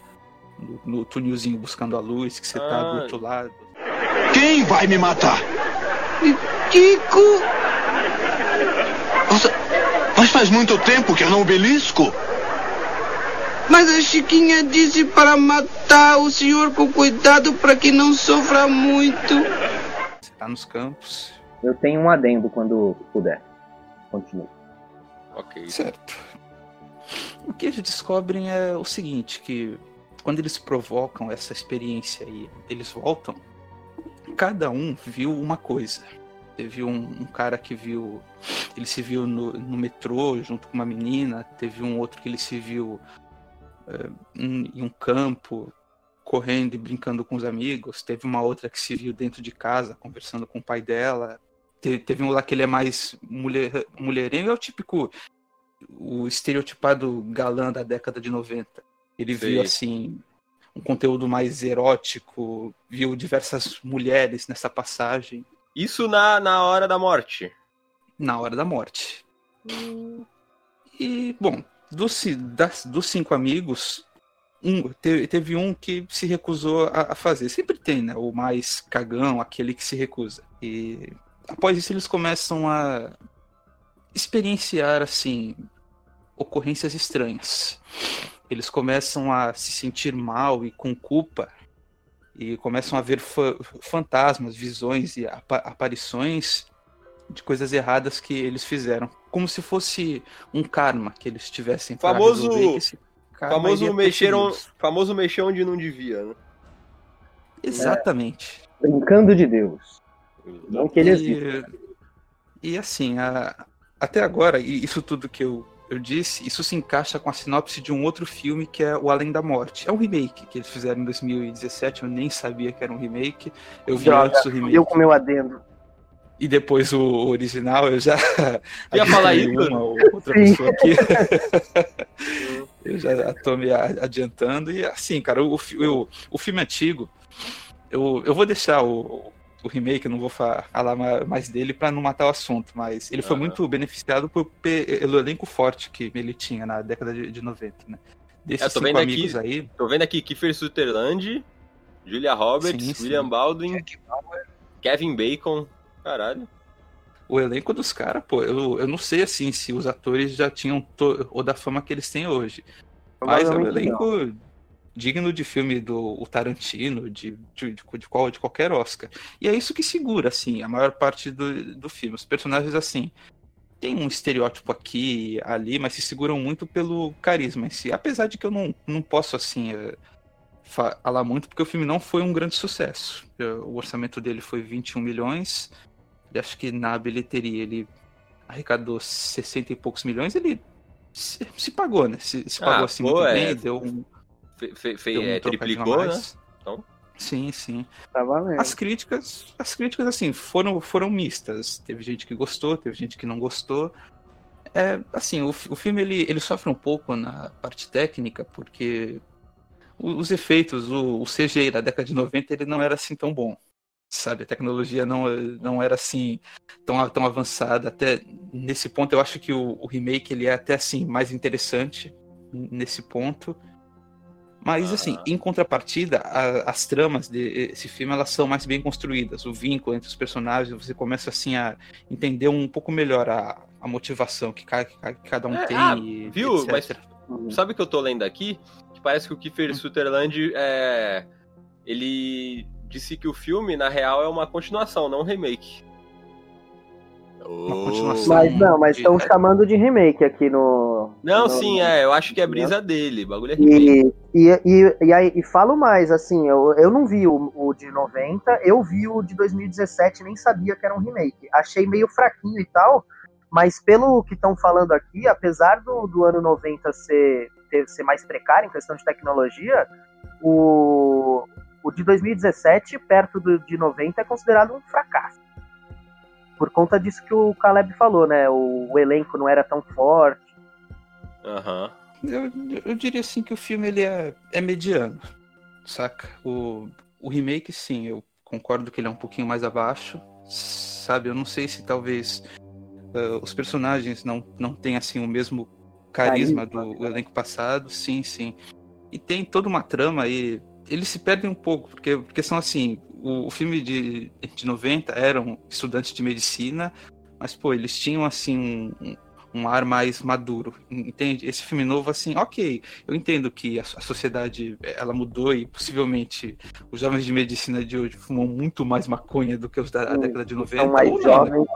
no, no túnelzinho buscando a luz, que você está ah. do outro lado. Quem vai me matar? Kiko! Nossa, mas faz muito tempo que eu não belisco. Mas a Chiquinha disse para matar o senhor com cuidado para que não sofra muito. Você tá nos campos. Eu tenho um adendo quando puder. Continue. Ok. Certo. O que eles descobrem é o seguinte, que quando eles provocam essa experiência e eles voltam, cada um viu uma coisa. Teve um, um, cara que viu. Ele se viu no, no, metrô junto com uma menina. Teve um outro que ele se viu é, em, em um campo, correndo e brincando com os amigos. Teve uma outra que se viu dentro de casa, conversando com o pai dela. Teve, teve um lá que ele é mais mulher, mulherengo, é o típico. O estereotipado galã da década de 90. Ele Sim. viu assim um conteúdo mais erótico, viu diversas mulheres nessa passagem. Isso na, na hora da morte. Na hora da morte. Hum. E, bom, dos, das, dos cinco amigos, um, teve, teve, um que se recusou a, a, fazer. Sempre tem, né? O mais cagão, aquele que se recusa. E após isso eles começam a experienciar, assim, ocorrências estranhas eles começam a se sentir mal e com culpa e começam a ver fa fantasmas, visões e ap aparições de coisas erradas que eles fizeram, como se fosse um karma que eles tivessem famoso famoso mexeram famoso mexer onde não devia, né? Exatamente. É, brincando de Deus. Não que eles e, e assim, a, até agora, e isso tudo que eu eu disse, isso se encaixa com a sinopse de um outro filme que é O Além da Morte. É um remake que eles fizeram em 2017, eu nem sabia que era um remake. Eu vi Droga, antes o remake. Eu com meu adendo. E depois o original, eu já. Ia falar isso? Uma ou outra Sim. pessoa aqui. eu já tô me adiantando. E assim, cara, o, o, o filme antigo, eu, eu vou deixar o, o remake, eu não vou falar mais dele para não matar o assunto, mas ele foi uhum. muito beneficiado por, pelo elenco forte que ele tinha na década de, de 90, né? Desses é, tô vendo aqui, aí. Tô vendo aqui Kiefer Sutherland, Julia Roberts, sim, sim. William Baldwin, Kevin Bacon. Caralho. O elenco dos caras, pô, eu, eu não sei assim se os atores já tinham to... ou da fama que eles têm hoje. Mas é um elenco. Não digno de filme do Tarantino, de, de, de, qual, de qualquer Oscar. E é isso que segura, assim, a maior parte do, do filme. Os personagens, assim, tem um estereótipo aqui ali, mas se seguram muito pelo carisma em si. Apesar de que eu não, não posso, assim, eh, falar muito, porque o filme não foi um grande sucesso. O orçamento dele foi 21 milhões, acho que na bilheteria ele arrecadou 60 e poucos milhões, ele se, se pagou, né? Se, se pagou ah, assim pô, muito é... bem, deu um fe, fe, um é, triplicou, né? Então... Sim, sim. Tá valendo. As críticas, as críticas assim, foram, foram mistas. Teve gente que gostou, teve gente que não gostou. É, assim, o, o filme ele, ele sofre um pouco na parte técnica, porque os efeitos, o, o CGI da década de 90, ele não era assim tão bom. Sabe, a tecnologia não, não era assim tão, tão avançada. Até nesse ponto, eu acho que o, o remake ele é até assim mais interessante nesse ponto. Mas, assim, em contrapartida, a, as tramas desse filme, elas são mais bem construídas. O vínculo entre os personagens, você começa, assim, a entender um pouco melhor a, a motivação que, ca, que cada um é, tem. Ah, e, viu? Etc. Mas sabe o que eu tô lendo aqui? Que parece que o Kiefer hum. Sutherland, é, ele disse que o filme, na real, é uma continuação, não um remake. Uma continuação. Mas não, mas estão chamando de remake aqui no, Não, sim, é, eu acho que é brisa dele, bagulho é e, e, e, e, aí, e falo mais, assim, eu, eu não vi o, o de 90, eu vi o de 2017, nem sabia que era um remake. Achei meio fraquinho e tal, mas pelo que estão falando aqui, apesar do, do ano 90 ser, ter, ser mais precário em questão de tecnologia, o, o de 2017, perto do, de 90, é considerado um fracasso. Por conta disso que o Caleb falou, né? O, o elenco não era tão forte. Uhum. Eu, eu diria assim que o filme ele é, é mediano, saca? O, o remake, sim, eu concordo que ele é um pouquinho mais abaixo, sabe? Eu não sei se talvez uh, os personagens não, não têm assim o mesmo carisma, carisma do elenco passado, sim, sim. E tem toda uma trama aí eles se perdem um pouco, porque, porque são assim, o, o filme de, de 90 eram estudantes de medicina, mas, pô, eles tinham, assim, um, um ar mais maduro, entende? Esse filme novo, assim, ok, eu entendo que a, a, sociedade, ela mudou e possivelmente os jovens de medicina de hoje fumam muito mais maconha do que os da década de 90. São mais ou não, né? jovens.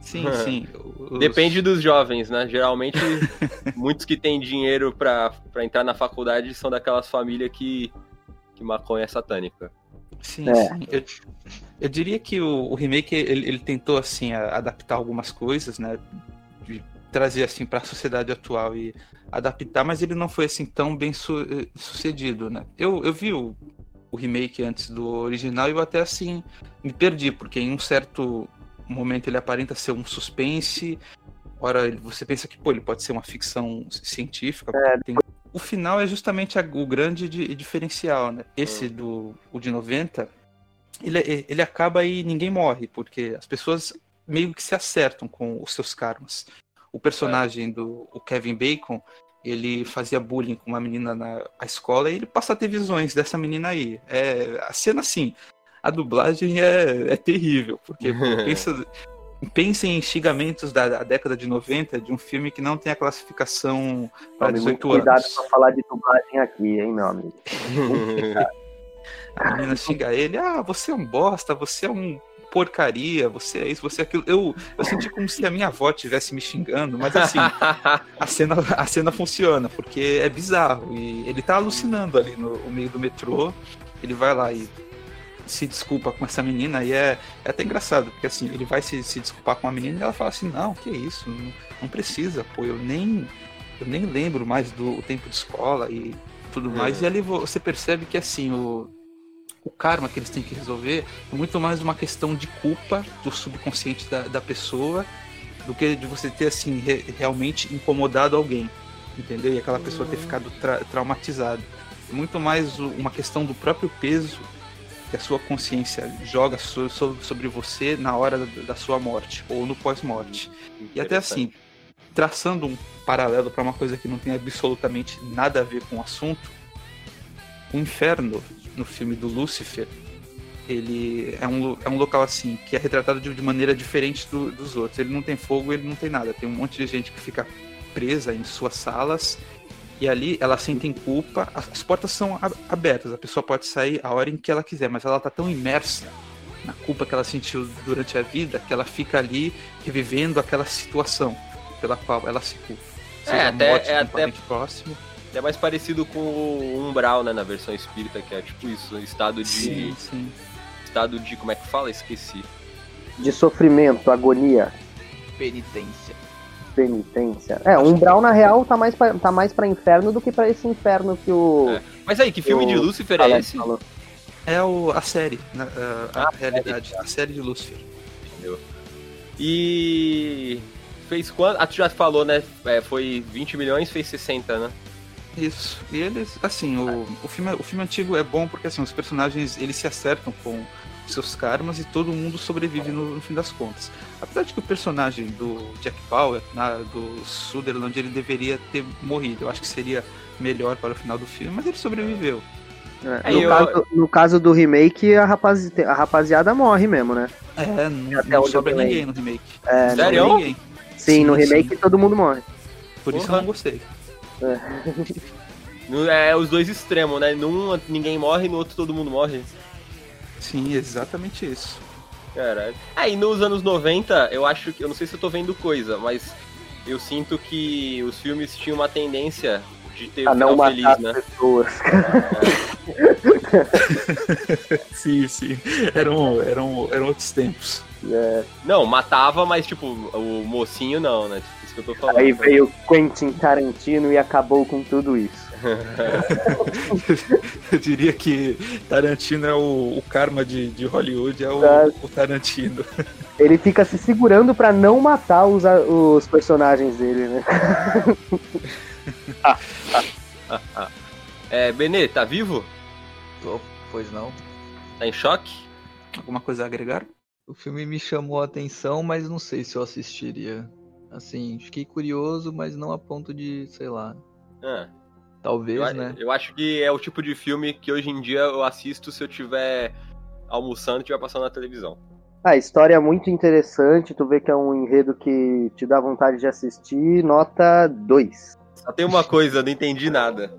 Sim, sim. Os... Depende dos jovens, né? Geralmente, muitos que têm dinheiro para entrar na faculdade são daquelas famílias que que maconha é satânica. Sim, é. sim. Eu, eu, diria que o, o remake ele, ele, tentou assim adaptar algumas coisas, né? Trazer assim para a sociedade atual e adaptar, mas ele não foi assim tão bem su sucedido, né? Eu, eu vi o, o remake antes do original e eu até assim me perdi, porque em um certo momento ele aparenta ser um suspense, ora você pensa que pô, ele pode ser uma ficção científica, é, tem o final é justamente a, o grande de, diferencial, né? Esse hum. do o de 90, ele, ele acaba e ninguém morre, porque as pessoas meio que se acertam com os seus karmas. O personagem do o Kevin Bacon, ele fazia bullying com uma menina na escola e ele passa a ter visões dessa menina aí. É, a cena, assim, a dublagem é, é terrível, porque pensa, Pensem em xingamentos da, da, década de 90 de um filme que não tem a classificação para 18 anos. Cuidado para falar de dublagem aqui, hein, meu amigo. a menina xinga ele, ah, você é um bosta, você é um porcaria, você é isso, você é aquilo. Eu, eu senti como se a minha avó estivesse me xingando, mas assim, a cena, a cena funciona, porque é bizarro. E ele tá alucinando ali no, no meio do metrô. Ele vai lá e se desculpa com essa menina e é, é até engraçado, porque assim, ele vai se, se desculpar com a menina e ela fala assim, não, que isso, não, não precisa, pô, eu nem, eu nem lembro mais do tempo de escola e tudo é. mais. E ali você percebe que assim, o, o karma que eles têm que resolver é muito mais uma questão de culpa do subconsciente da, da pessoa do que de você ter assim re, realmente incomodado alguém, entendeu? E aquela pessoa ter ficado tra traumatizada. É muito mais uma questão do próprio peso que a sua consciência joga sobre você na hora da sua morte ou no pós-morte. E até assim, traçando um paralelo para uma coisa que não tem absolutamente nada a ver com o assunto, o inferno no filme do Lúcifer, ele é um, é um local assim que é retratado de, de maneira diferente do, dos outros. Ele não tem fogo, ele não tem nada. Tem um monte de gente que fica presa em suas salas e ali ela sente culpa, as portas são abertas, a pessoa pode sair a hora em que ela quiser, mas ela tá tão imersa na culpa que ela sentiu durante a vida que ela fica ali revivendo aquela situação pela qual ela se culpa. Seja é, até, morte, é até próximo. É mais parecido com o Umbral, né, na versão espírita, que é tipo isso, estado de. Sim, sim. Estado de. Como é que fala? Esqueci. De sofrimento, agonia. Penitência penitência. É, o Umbral, na real, tá mais pra, tá mais pra inferno do que pra esse inferno que o. É. Mas aí, que filme de Lúcifer é esse? Falou. É o, a série, na, a, a ah, realidade, a série de Lúcifer. Entendeu? E. Fez quanto? Ah, tu já falou, né? É, foi 20 milhões, fez 60, né? Isso. E eles, assim, o, o, filme, o filme antigo é bom porque assim, os personagens eles se acertam com seus karmas e todo mundo sobrevive no, no, fim das contas. Apesar de que o personagem do Jack Bauer, na, do Sutherland, ele deveria ter morrido. Eu acho que seria melhor para o final do filme, mas ele sobreviveu. É, no, eu... caso, no, caso, do remake, a, rapaz, a rapaziada morre mesmo, né? É, não, não sobra ninguém no remake. É, Sério? Ninguém. Sim, sim, no remake sim. todo mundo morre. Por isso eu não gostei. É. é os dois extremos, né? Num ninguém morre, no outro todo mundo morre. Sim, exatamente isso. Caralho. Aí, é, nos anos 90, eu acho que. Eu não sei se eu tô vendo coisa, mas eu sinto que os filmes tinham uma tendência de ter a não matar feliz, né? pessoas. É. sim, sim. Eram, eram, eram outros tempos. É. Não, matava, mas tipo, o mocinho não, né? Isso que eu tô falando. Aí veio Quentin Tarantino e acabou com tudo isso. eu diria que Tarantino é o, o karma de, de Hollywood, é o, o, Tarantino. Ele fica se segurando para não matar os, os personagens dele, né? é, Benê, tá vivo? Tô, pois não. Tá em choque? Alguma coisa a agregar? O filme me chamou a atenção, mas não sei se eu assistiria. Assim, fiquei curioso, mas não a ponto de, sei lá. Ah. Talvez, eu, né? Eu acho que é o tipo de filme que hoje em dia eu assisto se eu tiver almoçando e estiver passando na televisão. A história é muito interessante, tu vê que é um enredo que te dá vontade de assistir, nota 2. Só tem uma coisa, não entendi nada.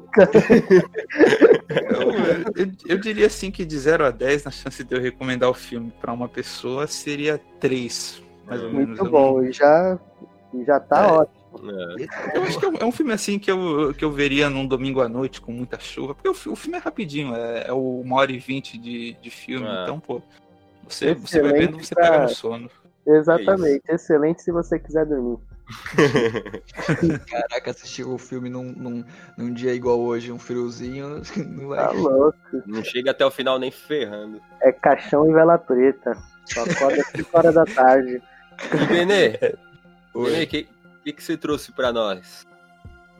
eu, eu, eu, diria assim que de 0 a 10, na chance de eu recomendar o filme para uma pessoa, seria 3, mais ou muito menos. Muito bom, e já, já tá é. ótimo. É. Eu acho que é um, é um, filme assim que eu, que eu veria num domingo à noite com muita chuva, porque o, o filme é rapidinho, é, é uma hora e vinte de, de filme, é. então, pô, você, você vai vendo, você pra... pega no sono. Exatamente, é excelente se você quiser dormir. Caraca, assistir o filme num, num, num, dia igual hoje, um friozinho, não vai. Tá louco. Não chega até o final nem ferrando. É caixão e vela preta. Só acorda 5 horas da tarde. E Benê, Que, o que, que você trouxe para nós?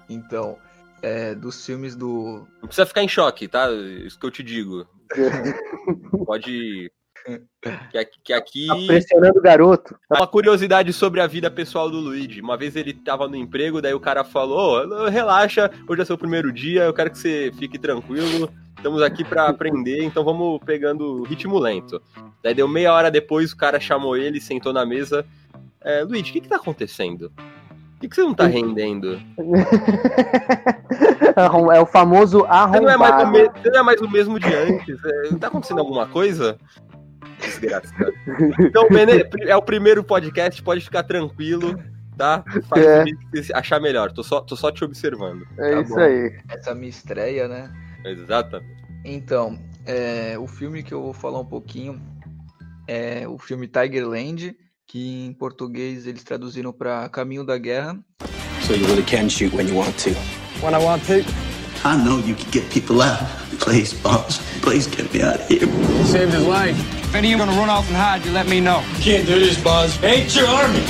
Então, é, dos filmes do. Não precisa ficar em choque, tá? Isso que eu te digo. Pode. Que, que aqui. Tá pressionando o garoto. Uma curiosidade sobre a vida pessoal do Luigi. Uma vez ele tava no emprego, daí o cara falou: oh, relaxa, hoje é seu primeiro dia, eu quero que você fique tranquilo. Estamos aqui para aprender, então vamos pegando ritmo lento. Daí deu meia hora depois, o cara chamou ele, sentou na mesa. É, Luigi, o que, que tá acontecendo? Por que, você não tá rendendo? é o famoso arrombado. Você não é mais o, me... você não é mais o mesmo de antes. É... Tá acontecendo alguma coisa? Desgraçado. Então, Benê, é o primeiro podcast, pode ficar tranquilo, tá? Faz é. o que você achar melhor. Tô só, tô só te observando. É tá isso bom? aí. Essa é minha estreia, né? Exatamente. Então, é, o filme que eu vou falar um pouquinho é o filme Tigerland que em português eles traduziram para Caminho da Guerra. So you really can shoot when you want to. When I want to. I know you can get people out. Please, boss, please get me out of here. You saved his life. If any of you gonna run off and hide, you let me know. You can't do this, boss. Ain't your army.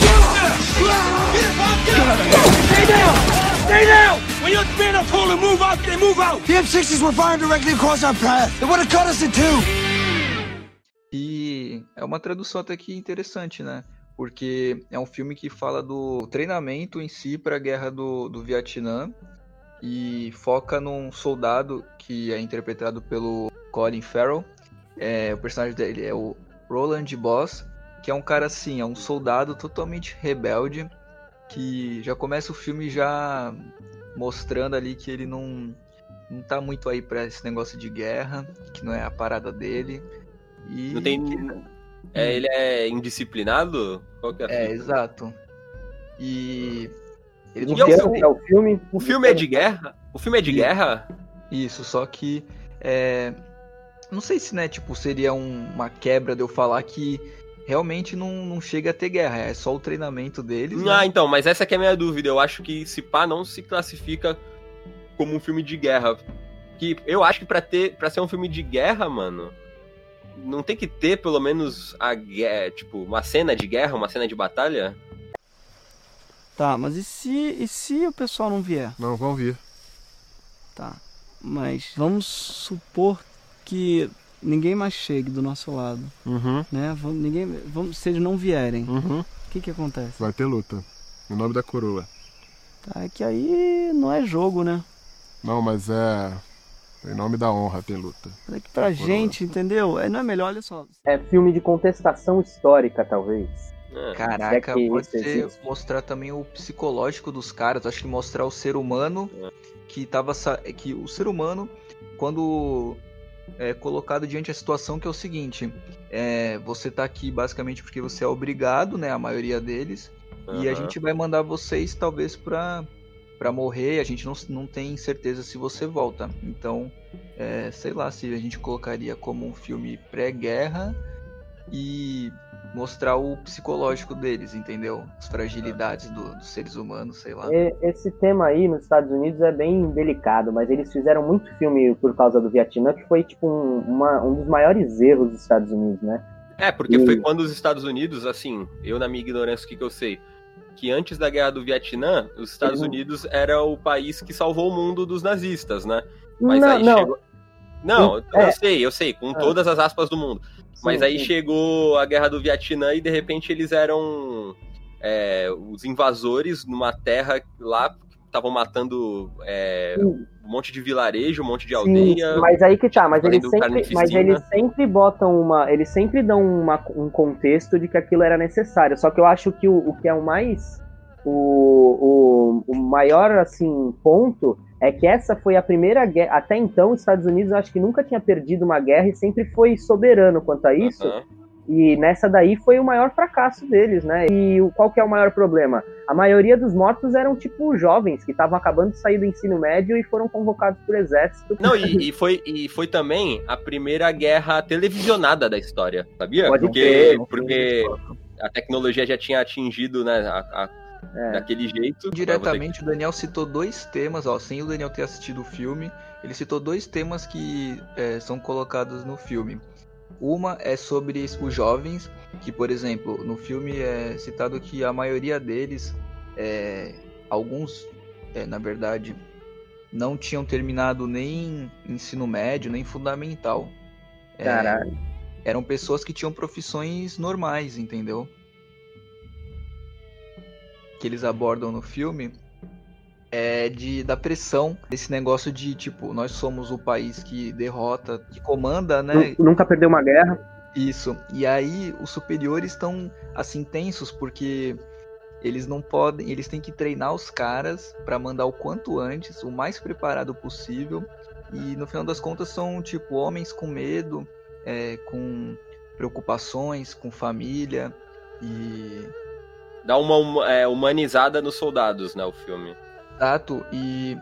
Stay down! Stay down! When you're being a pull and move out, they move out! The M60s were firing directly across our path. They would have cut us in two. E é uma tradução até que interessante, né? Porque é um filme que fala do treinamento em si para a guerra do, do Vietnã e foca num soldado que é interpretado pelo Colin Farrell. É, o personagem dele é o Roland Boss, que é um cara assim, é um soldado totalmente rebelde que já começa o filme já mostrando ali que ele não não tá muito aí para esse negócio de guerra, que não é a parada dele. E... Não tem. É, hum. ele é indisciplinado? Qual que é É, exato. E. Ele e é o, é o filme. O filme é de guerra? O filme é de guerra? Isso, só que. É... Não sei se, né, tipo, seria um, uma quebra de eu falar que realmente não, não chega a ter guerra, é só o treinamento deles. Né? Ah, então, mas essa é a minha dúvida. Eu acho que se pá não se classifica como um filme de guerra. Que eu acho que para ter para ser um filme de guerra, mano, não tem que ter pelo menos a guerra, tipo, uma cena de guerra, uma cena de batalha? Tá, mas e se, e se o pessoal não vier? Não, vão vir. Tá, mas vamos supor que ninguém mais chegue do nosso lado. Uhum. Né? Ninguém, vamos, se eles não vierem, uhum. o que que acontece? Vai ter luta. O nome da coroa. Tá, é que aí não é jogo, né? Não, mas é em nome da honra tem luta. É que pra gente, entendeu? É, não é melhor, olha só. É filme de contestação histórica, talvez. É. Caraca, é pode ser mostrar também o psicológico dos caras. Acho que mostrar o ser humano é. que tava. Que o ser humano, quando é colocado diante da situação que é o seguinte: é, você tá aqui basicamente porque você é obrigado, né? A maioria deles. Uhum. E a gente vai mandar vocês, talvez, pra, pra morrer. A gente não, não tem certeza se você volta. Então, é, sei lá se a gente colocaria como um filme pré-guerra e mostrar o psicológico deles, entendeu? As fragilidades do, dos seres humanos, sei lá. Esse tema aí nos Estados Unidos é bem delicado, mas eles fizeram muito filme por causa do Vietnã, que foi tipo um, uma, um dos maiores erros dos Estados Unidos, né? É, porque e... foi quando os Estados Unidos, assim, eu na minha ignorância, o que, que eu sei? Que antes da guerra do Vietnã, os Estados uhum. Unidos era o país que salvou o mundo dos nazistas, né? Mas não, aí não. chegou. Não, é. eu sei, eu sei, com é. todas as aspas do mundo. Mas sim, aí sim. chegou a guerra do Vietnã e de repente eles eram é, os invasores numa terra lá estavam matando é, um monte de vilarejo, um monte de aldeia. Sim, mas aí que tá, mas eles sempre, mas eles sempre botam uma, eles sempre dão uma, um contexto de que aquilo era necessário. Só que eu acho que o, o que é o mais o, o, o maior assim ponto é que essa foi a primeira guerra. Até então, os Estados Unidos eu acho que nunca tinha perdido uma guerra e sempre foi soberano quanto a isso. Uhum. E nessa daí foi o maior fracasso deles, né? E qual que é o maior problema? A maioria dos mortos eram tipo jovens que estavam acabando de sair do ensino médio e foram convocados por exército. Não, e, e, foi, e foi também a primeira guerra televisionada da história, sabia? Pode porque, ter, porque a tecnologia já tinha atingido né, a, a é. daquele jeito. Diretamente, que... o Daniel citou dois temas, ó, sem o Daniel ter assistido o filme, ele citou dois temas que é, são colocados no filme. Uma é sobre os jovens, que, por exemplo, no filme é citado que a maioria deles, é, alguns, é, na verdade, não tinham terminado nem ensino médio, nem fundamental. É, Caralho. Eram pessoas que tinham profissões normais, entendeu? que eles abordam no filme é de da pressão desse negócio de tipo nós somos o país que derrota que comanda né? Nunca perdeu uma guerra. Isso. E aí os superiores estão assim tensos porque eles não podem eles têm que treinar os caras para mandar o quanto antes o mais preparado possível. E no final das contas são tipo homens com medo é, com preocupações com família e dá uma é, humanizada nos soldados, né, o filme. Exato, e,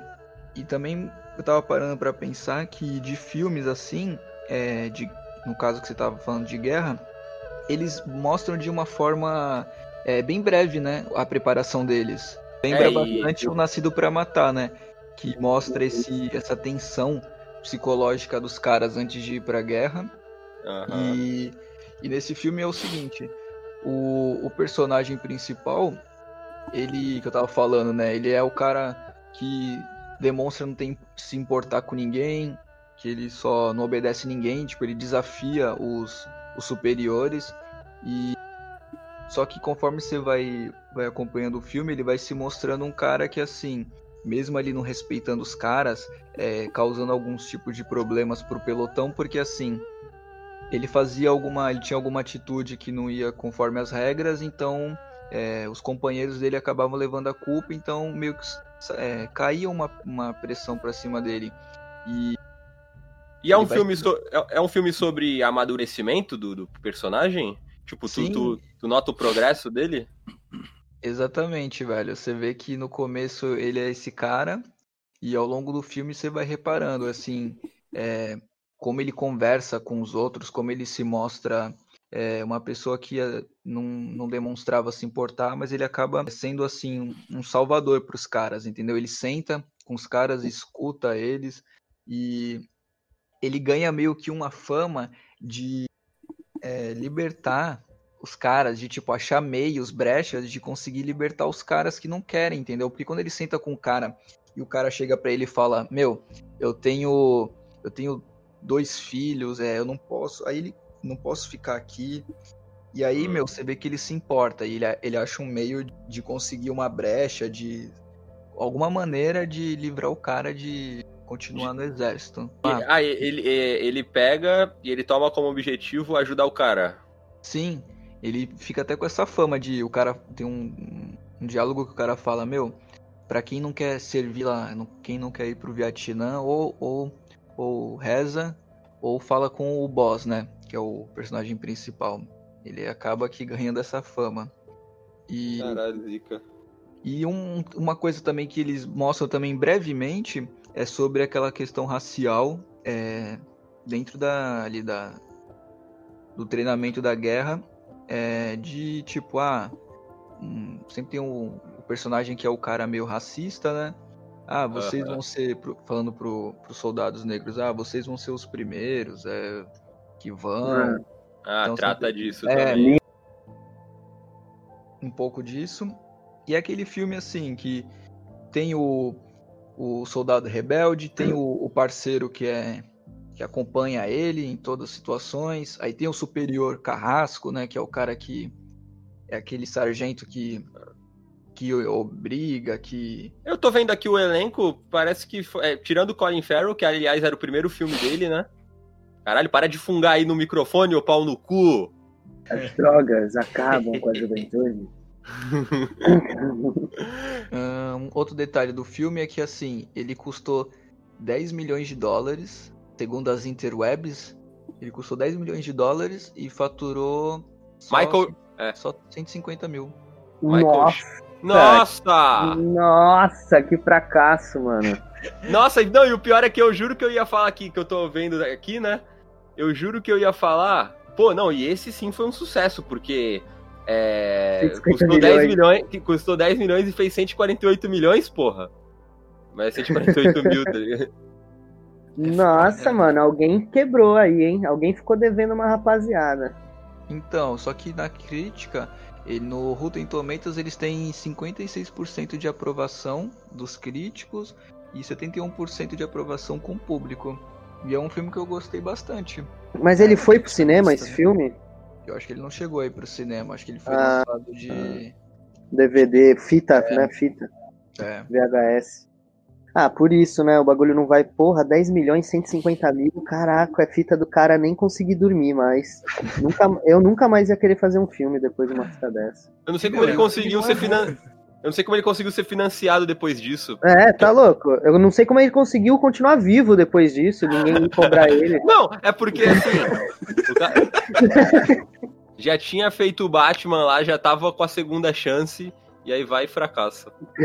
e também eu tava parando para pensar que de filmes assim, é, de, no caso que você tava falando de guerra, eles mostram de uma forma é, bem breve, né, a preparação deles. Lembra é, bastante e... o Nascido para Matar, né, que mostra esse, essa tensão psicológica dos caras antes de ir pra guerra. Uhum. E, e nesse filme é o seguinte, o, o personagem principal, ele que eu tava falando, né? Ele é o cara que demonstra não tem se importar com ninguém, que ele só não obedece ninguém, tipo, ele desafia os, os superiores e só que conforme você vai vai acompanhando o filme, ele vai se mostrando um cara que assim, mesmo ali não respeitando os caras, é, causando alguns tipos de problemas pro pelotão, porque assim, ele fazia alguma, ele tinha alguma atitude que não ia conforme as regras, então é, os companheiros dele acabavam levando a culpa, então meio que é, caía uma, uma pressão para cima dele. E, e é um, filme so, é, é, um filme sobre amadurecimento do, do personagem? Tipo, tu, tu, tu, nota o progresso dele? Exatamente, velho. Você vê que no começo ele é esse cara, e ao longo do filme você vai reparando, assim, é, como ele conversa com os outros, como ele se mostra é, uma pessoa que não, não demonstrava se importar, mas ele acaba sendo assim um, um salvador para os caras, entendeu? Ele senta com os caras, escuta eles e ele ganha meio que uma fama de é, libertar os caras, de tipo achar meios, brechas de conseguir libertar os caras que não querem, entendeu? Porque quando ele senta com o cara e o cara chega para ele e fala: "Meu, eu tenho eu tenho dois filhos, é, eu não posso. Aí ele não posso ficar aqui. E aí, meu, você vê que ele se importa. E ele, ele acha um meio de conseguir uma brecha, de alguma maneira de livrar o cara de continuar no exército. Ah, ah ele, ele pega e ele toma como objetivo ajudar o cara. Sim, ele fica até com essa fama de o cara tem um, um diálogo que o cara fala, meu, para quem não quer servir lá, quem não quer ir pro Vietnã ou, ou ou reza ou fala com o boss, né? Que é o personagem principal. Ele acaba aqui ganhando essa fama. E, Caralho, zica. E um, uma coisa também que eles mostram também brevemente é sobre aquela questão racial é, dentro da, ali da, do treinamento da guerra. É, de tipo, ah, um, sempre tem um, o personagem que é o cara meio racista, né? Ah, vocês vão ser, falando pro, pros soldados negros, ah, vocês vão ser os primeiros, é, que vão. Ah, então, trata sempre, disso é, também. Um pouco disso. E é aquele filme assim que tem o, o soldado rebelde, tem o, o parceiro que é que acompanha ele em todas as situações. Aí tem o superior carrasco, né, que é o cara que é aquele sargento que que obriga, que. Eu tô vendo aqui o elenco, parece que. É, tirando o Colin Farrell, que aliás era o primeiro filme dele, né? Caralho, para de fungar aí no microfone, ô pau no cu! As drogas acabam com a juventude. um, outro detalhe do filme é que, assim, ele custou 10 milhões de dólares, segundo as interwebs. Ele custou 10 milhões de dólares e faturou. Só, Michael. É. Só 150 mil. Nossa! Nossa! Nossa, que fracasso, mano. Nossa, não, e o pior é que eu juro que eu ia falar aqui, que eu tô vendo aqui, né? Eu juro que eu ia falar. Pô, não, e esse sim foi um sucesso, porque. É, custou milhões. 10 milhões, custou 10 milhões e fez 148 milhões, porra. Mas 148 mil, tá ligado? Nossa, mano, alguém quebrou aí, hein? Alguém ficou devendo uma rapaziada. Então, só que na crítica, e no Rotten Tomatoes eles têm 56% de aprovação dos críticos e 71% de aprovação com o público. E é um filme que eu gostei bastante. Mas ele foi pro cinema, esse filme? Eu acho que ele não chegou aí pro cinema, acho que ele foi ah, lançado de. DVD, fita, é. né? Fita. É. VHS. Ah, por isso, né? O bagulho não vai, porra, 10 milhões, 150 mil, caraca, é fita do cara nem conseguir dormir mais. nunca, eu nunca mais ia querer fazer um filme depois de uma fita dessa. Eu não sei como ele conseguiu ser financiado. Eu não sei como ele conseguiu ser financiado depois disso. É, tá louco. Eu não sei como ele conseguiu continuar vivo depois disso, ninguém cobrar ele. Não, é porque assim. já tinha feito o Batman lá, já tava com a segunda chance e aí vai e fracassa.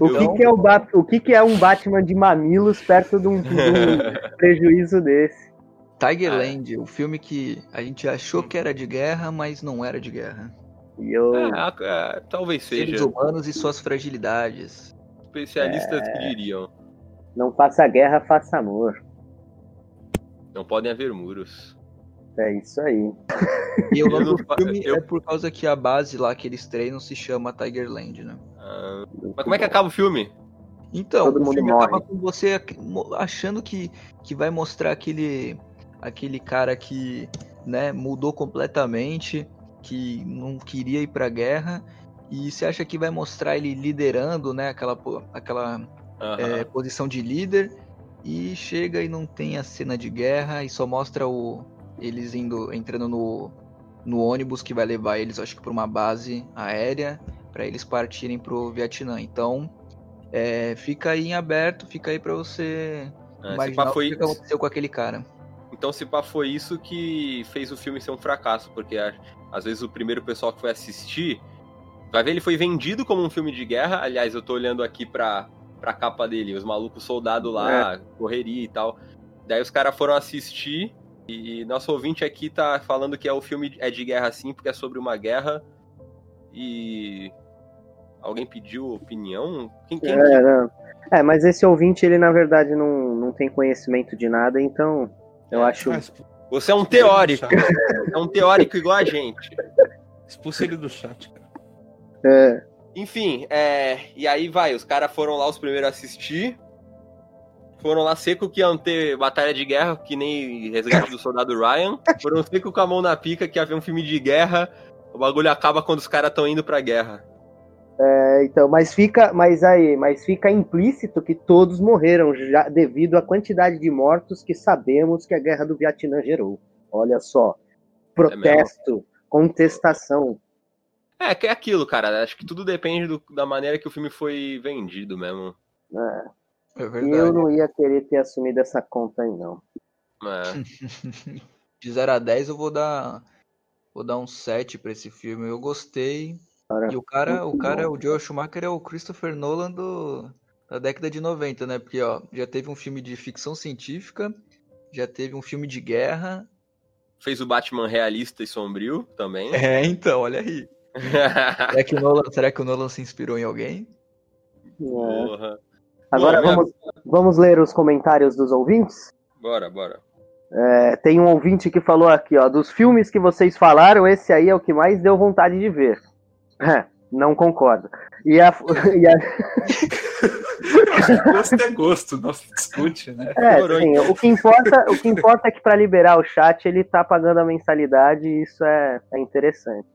o, que, então- que, é o, Bat... o que, que é um Batman de mamilos perto de um, de um prejuízo desse? Tigerland, ah. o filme que a gente achou que era de guerra, mas não era de guerra. E eu... É, é, talvez seja. Seres humanos e suas fragilidades. Especialistas é... que diriam. Não faça guerra, faça amor. Não podem haver muros. É isso aí. E o nome do filme eu... é por causa que a base lá que eles treinam se chama Tigerland, né? Ah, mas como é que acaba o filme? Então, Todo o filme morre. acaba com você achando que, que vai mostrar aquele, aquele cara que né, mudou completamente, que não queria ir pra guerra, e você acha que vai mostrar ele liderando, né, aquela, aquela é, posição de líder, e chega e não tem a cena de guerra, e só mostra o, eles indo entrando no, no ônibus que vai levar eles, acho que para uma base aérea, para eles partirem pro Vietnã. Então, é, fica aí em aberto, fica aí para você é, imaginar foi... o que aconteceu com aquele cara. Então, se pá, foi isso que fez o filme ser um fracasso, porque às vezes o primeiro pessoal que foi assistir, vai ver, ele foi vendido como um filme de guerra. Aliás, eu tô olhando aqui pra, pra capa dele, os malucos soldados lá, é. correria e tal. Daí os caras foram assistir e nosso ouvinte aqui tá falando que é o filme é de guerra sim, porque é sobre uma guerra. E alguém pediu opinião? Quem, quem... É, não. é, mas esse ouvinte, ele na verdade não, não tem conhecimento de nada, então eu é, acho. Você é um teórico. é um teórico igual a gente. Expulsa ele do chat, cara. É. Enfim, é, e aí vai, os caras foram lá os primeiros a assistir foram lá seco que iam ter batalha de guerra, que nem Resgate do Soldado Ryan. Foram seco com a mão na pica que havia um filme de guerra. O bagulho acaba quando os caras estão indo pra guerra. É, então, mas fica, mas aí, mas fica implícito que todos morreram já devido à quantidade de mortos que sabemos que a guerra do Vietnã gerou. Olha só, protesto, é contestação. É, que é aquilo, cara. Acho que tudo depende do, da maneira que o filme foi vendido mesmo. É. É verdade. Eu não ia querer ter assumido essa conta aí, não. É. De 0 a 10 eu vou dar. Vou dar um 7 pra esse filme. Eu gostei. E o cara, o cara, o Joel Schumacher é o Christopher Nolan do, da década de 90, né? Porque, ó, já teve um filme de ficção científica, já teve um filme de guerra. Fez o Batman realista e sombrio também. É, então, olha aí. será, que o Nolan, será que o Nolan se inspirou em alguém? É. Agora Bom, vamos, minha... vamos ler os comentários dos ouvintes? Bora, bora. É, tem um ouvinte que falou aqui, ó, dos filmes que vocês falaram, esse aí é o que mais deu vontade de ver. Não concordo. E a. E a... gosto é gosto, não se discute, né? É, sim, o, que importa, o que importa é que para liberar o chat ele tá pagando a mensalidade e isso é, é interessante.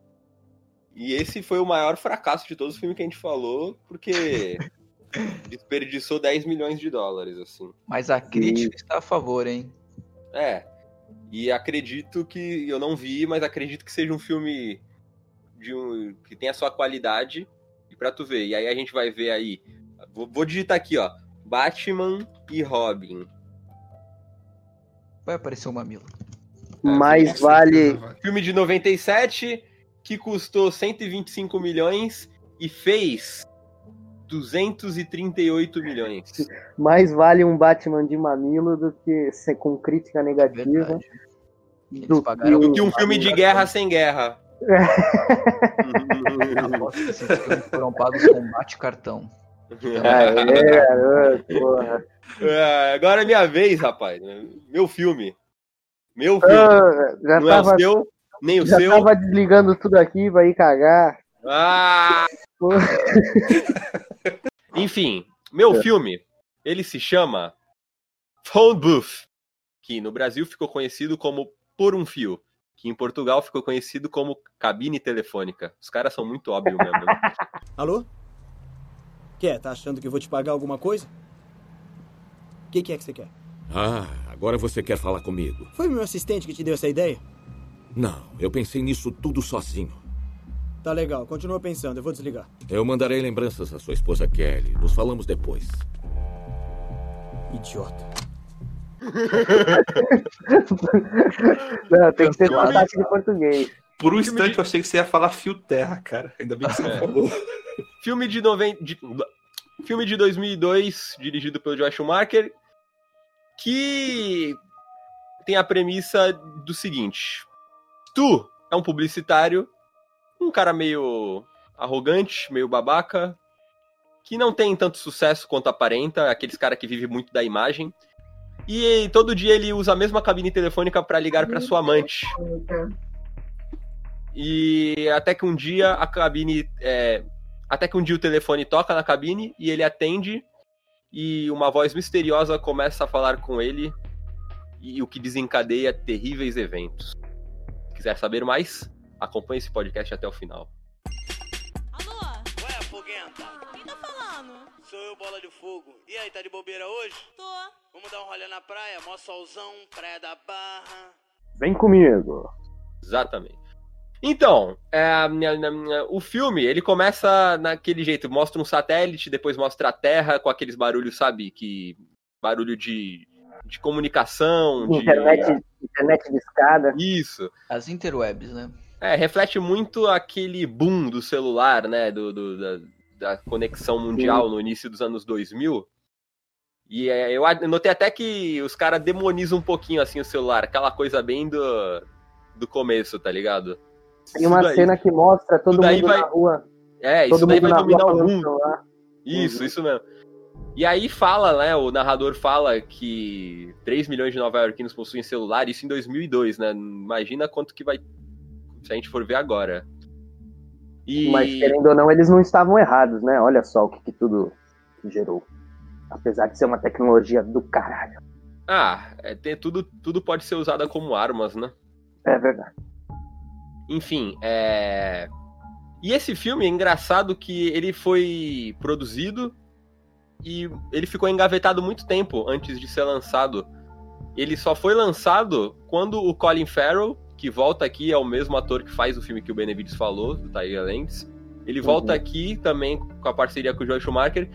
E esse foi o maior fracasso de todos os filmes que a gente falou, porque desperdiçou 10 milhões de dólares, assim. Mas a crítica e... está a favor, hein? É. E acredito que. Eu não vi, mas acredito que seja um filme de um, que tem a sua qualidade e pra tu ver. E aí a gente vai ver aí. Vou, vou digitar aqui, ó. Batman e Robin. Vai aparecer o um mamilo. É, Mais vale. Filme de 97 que custou 125 milhões e fez 238 milhões. Mais vale um Batman de mamilo do que ser com crítica negativa. Do que, do que um filme de guerra sem guerra. Aposto que esses filmes foram pagos com bate-cartão. É, porra. É, agora é minha vez, rapaz. Meu filme. Meu filme. Ah, já Não tava, é o seu, nem o já seu. Já tava desligando tudo aqui pra ir cagar. Ah! Enfim, meu é. filme, ele se chama Phone Booth, que no Brasil ficou conhecido como Por um Fio que em Portugal ficou conhecido como cabine telefônica. Os caras são muito óbvios mesmo. Né? Alô? Que é? Tá achando que eu vou te pagar alguma coisa? O que, que é que você quer? Ah, agora você quer falar comigo. Foi meu assistente que te deu essa ideia? Não, eu pensei nisso tudo sozinho. Tá legal, continua pensando, eu vou desligar. Eu mandarei lembranças à sua esposa Kelly. Nos falamos depois. Idiota. Não, tem que ter sotaque de português. Por um instante de... eu achei que você ia falar fio terra, cara. Ainda bem que você é. falou. Filme de, noven... de... Filme de 2002, dirigido pelo Josh Schumacher, que tem a premissa do seguinte. Tu é um publicitário, um cara meio arrogante, meio babaca, que não tem tanto sucesso quanto aparenta, aqueles cara que vive muito da imagem. E todo dia ele usa a mesma cabine telefônica para ligar para sua amante. E até que um dia a cabine. É, até que um dia o telefone toca na cabine e ele atende. E uma voz misteriosa começa a falar com ele. E o que desencadeia terríveis eventos. Se quiser saber mais, acompanhe esse podcast até o final. Sou eu, Bola de Fogo. E aí, tá de bobeira hoje? Tô. Vamos dar um rolê na praia, mó solzão, praia da Barra. Vem comigo. Exatamente. Então, é, o filme, ele começa naquele jeito, mostra um satélite, depois mostra a Terra com aqueles barulhos, sabe, que barulho de, de comunicação, internet, de... internet de escada. Isso. As interwebs, né? É, reflete muito aquele boom do celular, né, do, do da, da, conexão mundial Sim. no início dos anos 2000, e é, eu notei até que os caras demonizam um pouquinho assim o celular, aquela coisa bem do, do começo, tá ligado? Tem uma cena que mostra todo mundo vai... na rua. É, isso daí vai dominar o mundo. Isso, uhum. isso mesmo. E aí fala, né, o narrador fala que 3 milhões de nova-iorquinos possuem celular, isso em 2002, né? Imagina quanto que vai se a gente for ver agora. E... Mas querendo ou não, eles não estavam errados, né? Olha só o que, que tudo gerou. Apesar de ser uma tecnologia do caralho. Ah, é, tem, tudo, tudo pode ser usado como armas, né? É verdade. Enfim, é. E esse filme é engraçado que ele foi produzido e ele ficou engavetado muito tempo antes de ser lançado. Ele só foi lançado quando o Colin Farrell, que volta aqui, é o mesmo ator que faz o filme que o Benevides falou, do Tiger Lands. Ele volta uhum. aqui também com a parceria com o Joel Schumacher.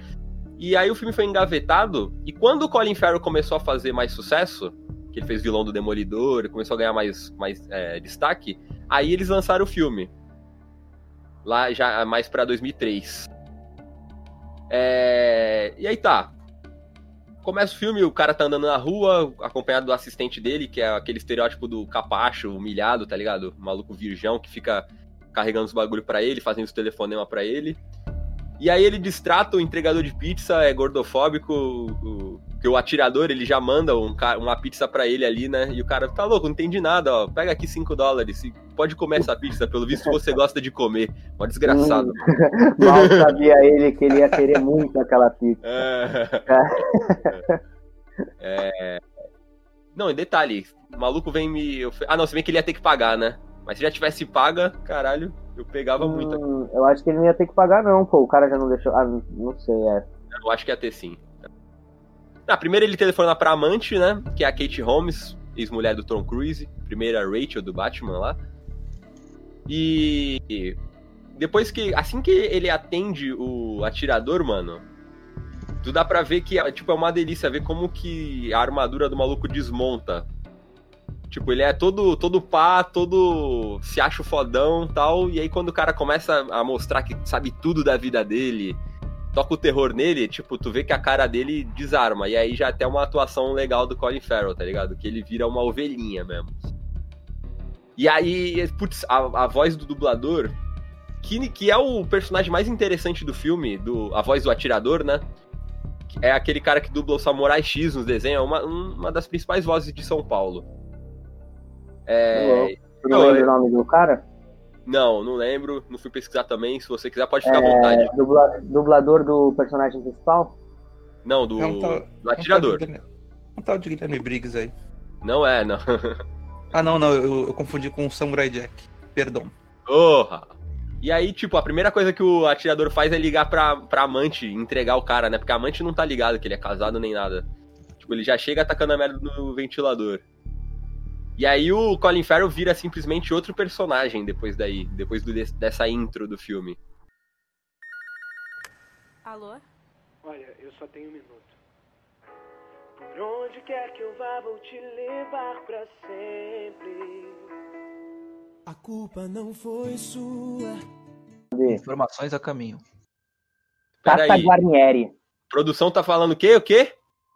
E aí o filme foi engavetado, e quando o Colin Farrell começou a fazer mais sucesso, que ele fez vilão do Demolidor, começou a ganhar mais, mais é, destaque, aí eles lançaram o filme. Lá já mais pra 2003. É... E aí tá. Começa o filme, o cara tá andando na rua, acompanhado do assistente dele, que é aquele estereótipo do capacho, humilhado, tá ligado? O maluco virgão que fica carregando os bagulho para ele, fazendo os telefonema para ele. E aí ele distrata o entregador de pizza, é gordofóbico, o, que o atirador ele já manda um, uma pizza para ele ali, né? E o cara tá louco, não entendi nada, ó. Pega aqui 5 dólares e pode comer essa pizza, pelo visto você gosta de comer. Mó desgraçado. Mal sabia ele que ele ia querer muito aquela pizza. É. é... Não, e detalhe, o maluco vem me. Ah, não, se bem que ele ia ter que pagar, né? Mas se já tivesse paga, caralho, eu pegava hum, muito. Eu acho que ele não ia ter que pagar, não, pô. O cara já não deixou. Ah, não sei, é. Eu acho que ia ter sim. Na primeira ele telefona pra amante, né? Que é a Kate Holmes, ex-mulher do Tom Cruise, primeira Rachel do Batman lá. E depois que. Assim que ele atende o atirador, mano. Tu dá pra ver que tipo, é uma delícia ver como que a armadura do maluco desmonta. Tipo, ele é todo, todo pá, todo se acha fodão tal. E aí quando o cara começa a mostrar que sabe tudo da vida dele, toca o terror nele, tipo, tu vê que a cara dele desarma. E aí já é até uma atuação legal do Colin Farrell, tá ligado? Que ele vira uma ovelhinha mesmo. E aí, putz, a, a voz do dublador, que, que é o personagem mais interessante do filme, do, a voz do atirador, né? É aquele cara que dubla o Samurai X nos desenhos, é uma, uma das principais vozes de São Paulo. É... Não, não lembra o nome do cara? Não, não lembro. Não fui pesquisar também. Se você quiser, pode ficar é, à vontade. Dubla, dublador do personagem principal? Não, do, é um tal, do atirador. Um tal, de Guilherme Briggs aí. Não é, não. ah, não, não. Eu, eu, confundi com o Samurai Jack. Perdão. Porra! E aí, tipo, a primeira coisa que o atirador faz é ligar pra, pra amante, entregar o cara, né? Porque a amante não tá ligado que ele é casado nem nada. Tipo, ele já chega atacando a merda no ventilador. E aí o Colin Farrell vira simplesmente outro personagem depois daí, depois do, dessa intro do filme. Alô? Olha, eu só tenho um minuto. Por onde quer que eu vá, vou te levar pra sempre. A culpa não foi sua. Informações a caminho. Tata Guarnieri. Produção tá falando o quê? O quê?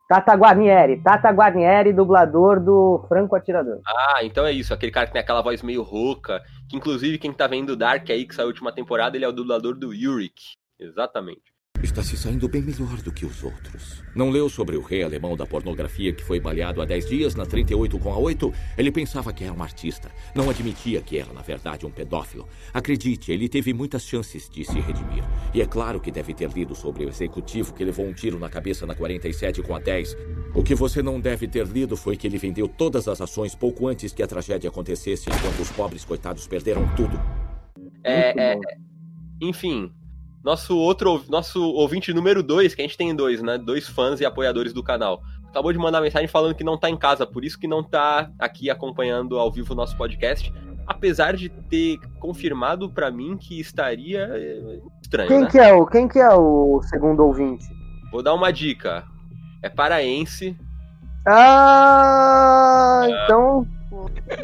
Tata Guarnieri, Tata Guarnieri, dublador do Franco Atirador. Ah, então é isso, aquele cara que tem aquela voz meio rouca, que inclusive quem tá vendo Dark aí, que saiu a última temporada, ele é o dublador do Yurik. Exatamente. Está se saindo bem melhor do que os outros. Não leu sobre o rei alemão da pornografia que foi baleado há 10 dias na 38 com a 8? Ele pensava que era um artista. Não admitia que era, na verdade, um pedófilo. Acredite, ele teve muitas chances de se redimir. E é claro que deve ter lido sobre o executivo que levou um tiro na cabeça na 47 com a 10. O que você não deve ter lido foi que ele vendeu todas as ações pouco antes que a tragédia acontecesse, enquanto os pobres coitados perderam tudo. É, é, enfim, nosso outro nosso ouvinte número dois, que a gente tem dois, né? Dois fãs e apoiadores do canal. Acabou de mandar mensagem falando que não tá em casa, por isso que não tá aqui acompanhando ao vivo o nosso podcast. Apesar de ter confirmado para mim que estaria é, estranho. Quem, né? que é o, quem que é o segundo ouvinte? Vou dar uma dica. É paraense. Ah, ah. então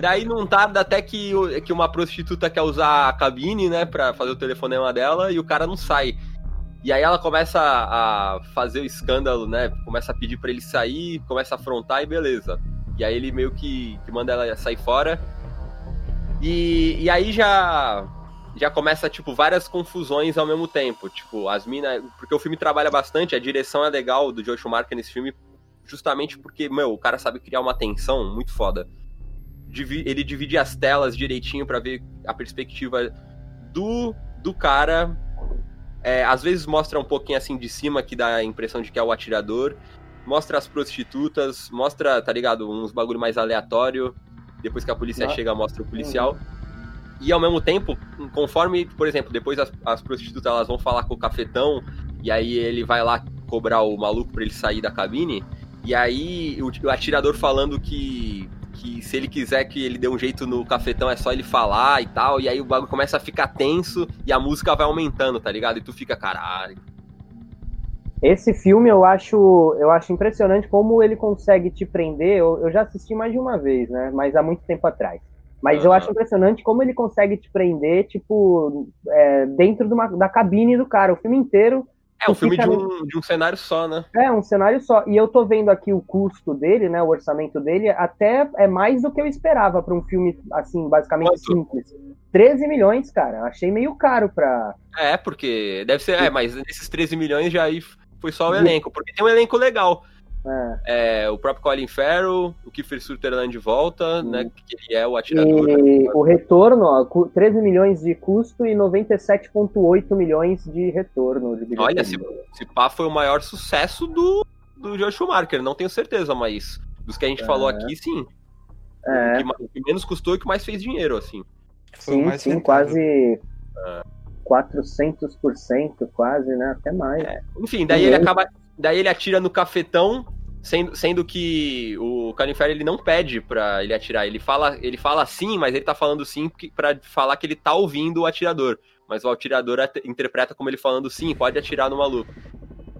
Daí não tarda até que, que uma prostituta quer usar a cabine, né, pra fazer o telefonema dela e o cara não sai. E aí ela começa a fazer o escândalo, né? Começa a pedir para ele sair, começa a afrontar e beleza. E aí ele meio que, que manda ela sair fora. E, e aí já já começa, tipo, várias confusões ao mesmo tempo. Tipo, as minas. Porque o filme trabalha bastante, a direção é legal do Joe Schumacher nesse filme, justamente porque, meu, o cara sabe criar uma tensão muito foda ele divide as telas direitinho para ver a perspectiva do, do cara. É, às vezes mostra um pouquinho assim de cima que dá a impressão de que é o atirador. Mostra as prostitutas, mostra, tá ligado? Uns bagulho mais aleatório. Depois que a polícia ah. chega, mostra o policial. E ao mesmo tempo, conforme, por exemplo, depois as, as prostitutas elas vão falar com o cafetão, e aí ele vai lá cobrar o maluco pra ele sair da cabine. E aí o, o atirador falando que que se ele quiser que ele dê um jeito no cafetão é só ele falar e tal, e aí o bagulho começa a ficar tenso e a música vai aumentando, tá ligado? E tu fica, caralho. Esse filme eu acho, eu acho impressionante como ele consegue te prender. Eu, eu já assisti mais de uma vez, né? Mas há muito tempo atrás. Mas eu acho impressionante como ele consegue te prender, tipo, é, dentro de uma, da cabine do cara, o filme inteiro. É, um filme de um, de um cenário só, né? É, um cenário só. E eu tô vendo aqui o custo dele, né? O orçamento dele, até é mais do que eu esperava para um filme, assim, basicamente Quanto? simples. 13 milhões, cara. Achei meio caro pra. É, porque deve ser. É, mas esses 13 milhões já aí foi só o elenco, porque tem um elenco legal. É. É, o próprio Colin Farrell, o Kiefer Sutherland de volta, hum. né? Que ele é o atirador. E o retorno, ó, 13 milhões de custo e 97,8 milhões de retorno. De Olha, se, se pá foi o maior sucesso do, do George Schumacher, não tenho certeza, mas dos que a gente é. falou aqui, sim. É. O, que, o, que, menos custou e o que mais fez dinheiro, assim. Sim, sim, quase. É. 400%, quase, né? Até mais. É. Enfim, daí ele acaba Daí ele atira no cafetão, sendo, sendo que o Farrell ele não pede pra ele atirar. Ele fala, ele fala sim, mas ele tá falando sim para falar que ele tá ouvindo o atirador. Mas o atirador interpreta como ele falando sim, pode atirar no maluco.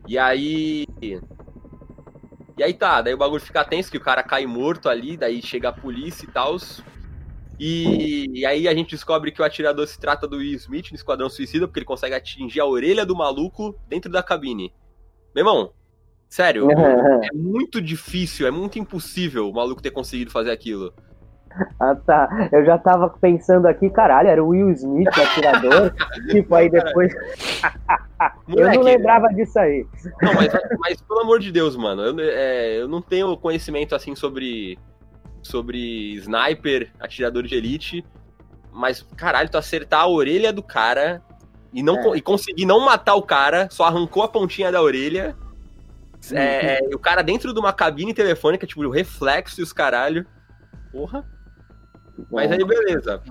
E aí. E aí tá, daí o bagulho fica tenso, que o cara cai morto ali, daí chega a polícia e tal. E, e, aí a gente descobre que o atirador se trata do Will Smith no Esquadrão Suicida, porque ele consegue atingir a orelha do maluco dentro da cabine. Meu irmão, sério, é muito difícil, é muito impossível o maluco ter conseguido fazer aquilo. Ah tá, eu já tava pensando aqui, caralho, era o Will Smith, o atirador. tipo, aí depois. eu não lembrava disso aí. Não, mas, mas pelo amor de Deus, mano, eu, é, eu não tenho conhecimento assim sobre. sobre sniper, atirador de elite. Mas, caralho, tu acertar a orelha do cara e, não, é. e conseguir não matar o cara, só arrancou a pontinha da orelha. É, o cara dentro de uma cabine telefônica, tipo, o reflexo e os caralho. Porra. Mas aí, beleza.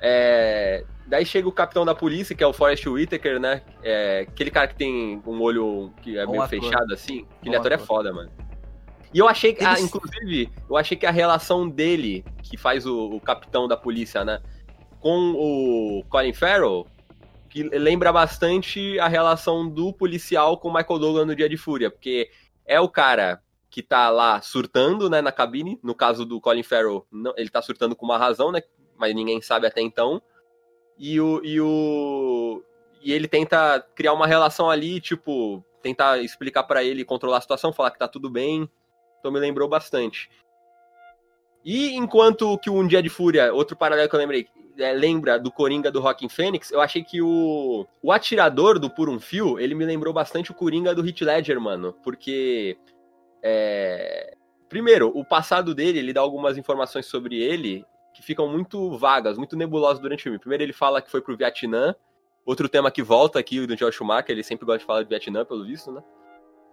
É, daí chega o capitão da polícia, que é o Forrest Whitaker, né? É, aquele cara que tem um olho que é meio fechado assim. Aquele ator, ator é foda, mano. E eu achei que, ah, inclusive, eu achei que a relação dele, que faz o, o capitão da polícia, né? Com o Colin Farrell, que lembra bastante a relação do policial com o Michael Douglas no Dia de Fúria, porque é o cara que tá lá surtando, né, na cabine, no caso do Colin Farrell, não, ele tá surtando com uma razão, né, mas ninguém sabe até então, e o, e o e ele tenta criar uma relação ali, tipo, tentar explicar para ele, controlar a situação, falar que tá tudo bem, então me lembrou bastante. E enquanto que o Um Dia de Fúria, outro paralelo que eu lembrei, é, lembra do Coringa do Rockin' Fênix, eu achei que o, o atirador do Por Um Fio, ele me lembrou bastante o Coringa do Hit Ledger, mano. Porque. É... Primeiro, o passado dele, ele dá algumas informações sobre ele que ficam muito vagas, muito nebulosas durante o filme. Primeiro, ele fala que foi pro Vietnã. Outro tema que volta aqui do George Schumacher, ele sempre gosta de falar de Vietnã, pelo visto, né?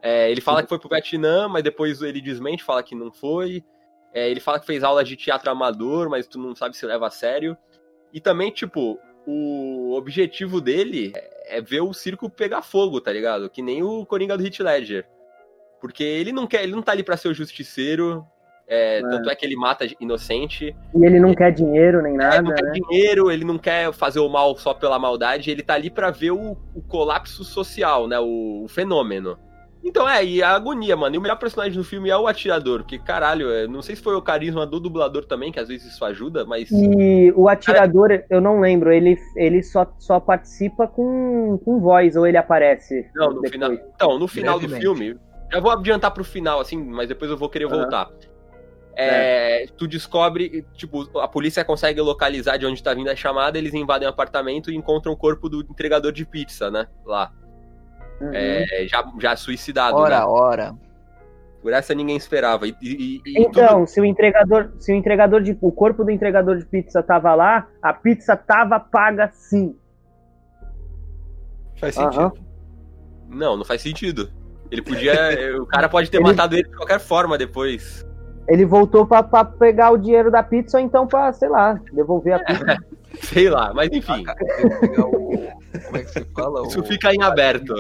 É, ele fala que foi pro Vietnã, mas depois ele desmente, fala que não foi. É, ele fala que fez aula de teatro amador, mas tu não sabe se leva a sério. E também, tipo, o objetivo dele é ver o circo pegar fogo, tá ligado? Que nem o Coringa do Hit Ledger. Porque ele não quer, ele não tá ali pra ser o justiceiro. É, é. Tanto é que ele mata inocente. E ele não ele, quer dinheiro nem nada. É, ele não quer né? dinheiro, ele não quer fazer o mal só pela maldade, ele tá ali para ver o, o, colapso social, né? O, o fenômeno. Então é, e a agonia, mano. E o melhor personagem do filme é o atirador, porque caralho, é, não sei se foi o carisma do dublador também, que às vezes isso ajuda, mas. E o atirador, é... eu não lembro, ele, ele só, só participa com, com voz, ou ele aparece? Não, no depois. final. Então, no final do filme. Já vou adiantar pro final, assim, mas depois eu vou querer uhum. voltar. É, é. Tu descobre, tipo, a polícia consegue localizar de onde tá vindo a chamada, eles invadem o apartamento e encontram o corpo do entregador de pizza, né? Lá. Uhum. É, já, já suicidado. Ora, né? ora. Por essa ninguém esperava. E, e, e então, tudo... se o entregador, se o entregador de, o corpo do entregador de pizza tava lá, a pizza tava paga sim. Faz sentido. Uhum. Não, não faz sentido. Ele podia, o cara pode ter ele... matado ele de qualquer forma depois. Ele voltou pra, pra pegar o dinheiro da pizza ou então pra, sei lá, devolver a pizza. Sei lá, mas enfim. Como é que se fala? Isso fica em aberto.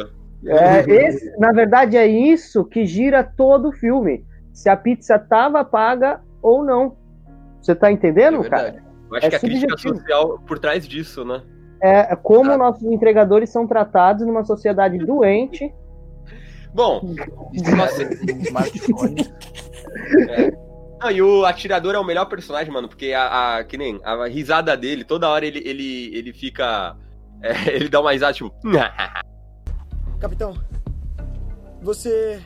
É, esse, na verdade, é isso que gira todo o filme. Se a pizza tava paga ou não. Você tá entendendo, é cara? Eu acho é que a crítica social por trás disso, né? É, é como ah. nossos entregadores são tratados numa sociedade doente. Bom, smartphone. É. Não, e o atirador é o melhor personagem, mano, porque a, a que nem a risada dele, toda hora ele, ele, ele fica. É, ele dá uma risada tipo. Capitão, você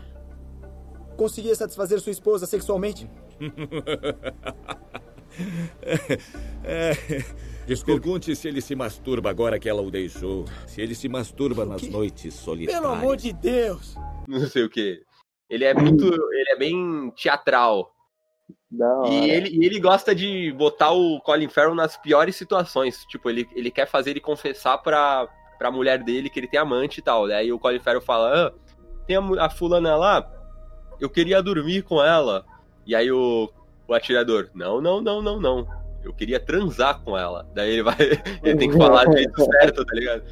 conseguia satisfazer sua esposa sexualmente? é, Pergunte se ele se masturba agora que ela o deixou. Se ele se masturba nas noites solitárias. Pelo amor de Deus! Não sei o que. Ele é muito. ele é bem teatral. E ele, e ele gosta de botar o Colin Farrell nas piores situações. Tipo, ele, ele quer fazer ele confessar pra, pra mulher dele que ele tem amante e tal. Daí o Colin Farrell fala: ah, tem a, a fulana lá, eu queria dormir com ela. E aí o, o atirador: não, não, não, não, não eu queria transar com ela. Daí ele vai. Ele tem que falar do jeito certo, tá ligado?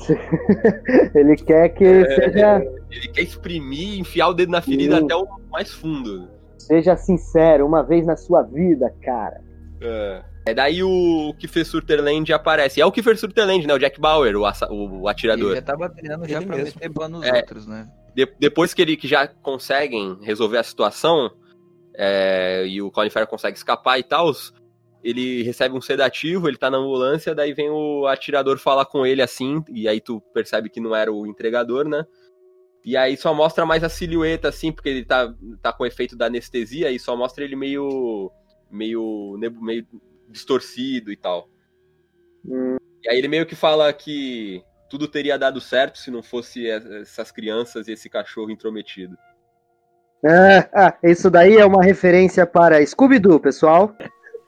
ele quer que é, seja. Ele quer exprimir, enfiar o dedo na ferida Sim. até o mais fundo. Seja sincero, uma vez na sua vida, cara. É. É daí o Kiefer Sutherland aparece. É o Kiefer Sutherland, né? O Jack Bauer, o, o, o atirador. Ele já tava treinando já pra meter ban nos é, outros, né? De, depois que ele que já conseguem resolver a situação, é, e o Colin Farrell consegue escapar e tal, ele recebe um sedativo, ele tá na ambulância, daí vem o atirador falar com ele assim, e aí tu percebe que não era o entregador, né? E aí só mostra mais a silhueta, assim, porque ele tá, tá com efeito da anestesia, e só mostra ele meio. meio. meio distorcido e tal. Hum. E aí ele meio que fala que tudo teria dado certo se não fosse essas crianças e esse cachorro intrometido. Ah, ah, isso daí é uma referência para Scooby-Doo, pessoal.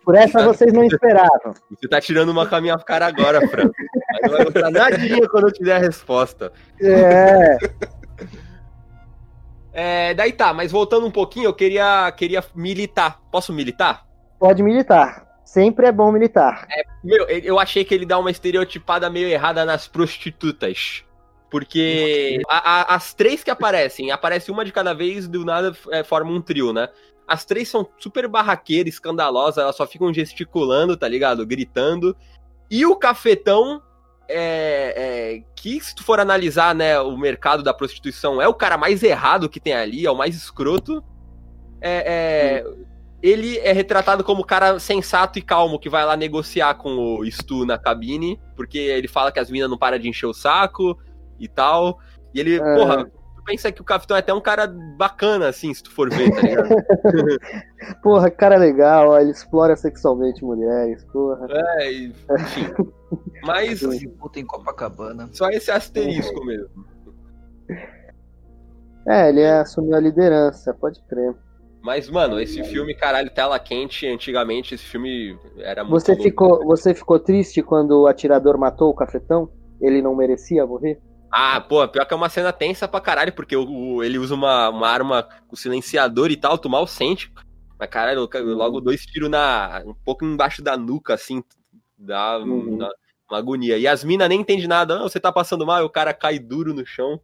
Por essa vocês não esperavam. Você tá tirando uma com a minha cara agora, Fran. Não vai gostar nadinha quando eu te der a resposta. É. é. Daí tá, mas voltando um pouquinho, eu queria, queria militar. Posso militar? Pode militar. Sempre é bom militar. É, meu, eu achei que ele dá uma estereotipada meio errada nas prostitutas. Porque a, a, as três que aparecem, aparece uma de cada vez, do nada é, forma um trio, né? As três são super barraqueiras, escandalosas, elas só ficam gesticulando, tá ligado? Gritando. E o cafetão, é, é, que se tu for analisar, né, o mercado da prostituição, é o cara mais errado que tem ali, é o mais escroto. É, é ele é retratado como o cara sensato e calmo que vai lá negociar com o Stu na cabine, porque ele fala que as minas não param de encher o saco e tal. E ele, é. porra, pensa que o Capitão é até um cara bacana, assim, se tu for ver, tá ligado? porra, cara legal, ó, ele explora sexualmente mulheres, porra. É, enfim. Mas. Puta em Copacabana. Só esse asterisco mesmo. É, ele assumiu a liderança, pode crer. Mas, mano, esse filme, caralho, tela quente, antigamente, esse filme era muito. Você, ficou, você ficou triste quando o atirador matou o cafetão? Ele não merecia morrer? Ah, pô, pior que é uma cena tensa pra caralho, porque o, o, ele usa uma, uma arma com silenciador e tal, tu mal sente. Mas, caralho, logo dois tiros na, um pouco embaixo da nuca, assim, dá uhum. uma, uma agonia. E as minas nem entendem nada, não, você tá passando mal, e o cara cai duro no chão.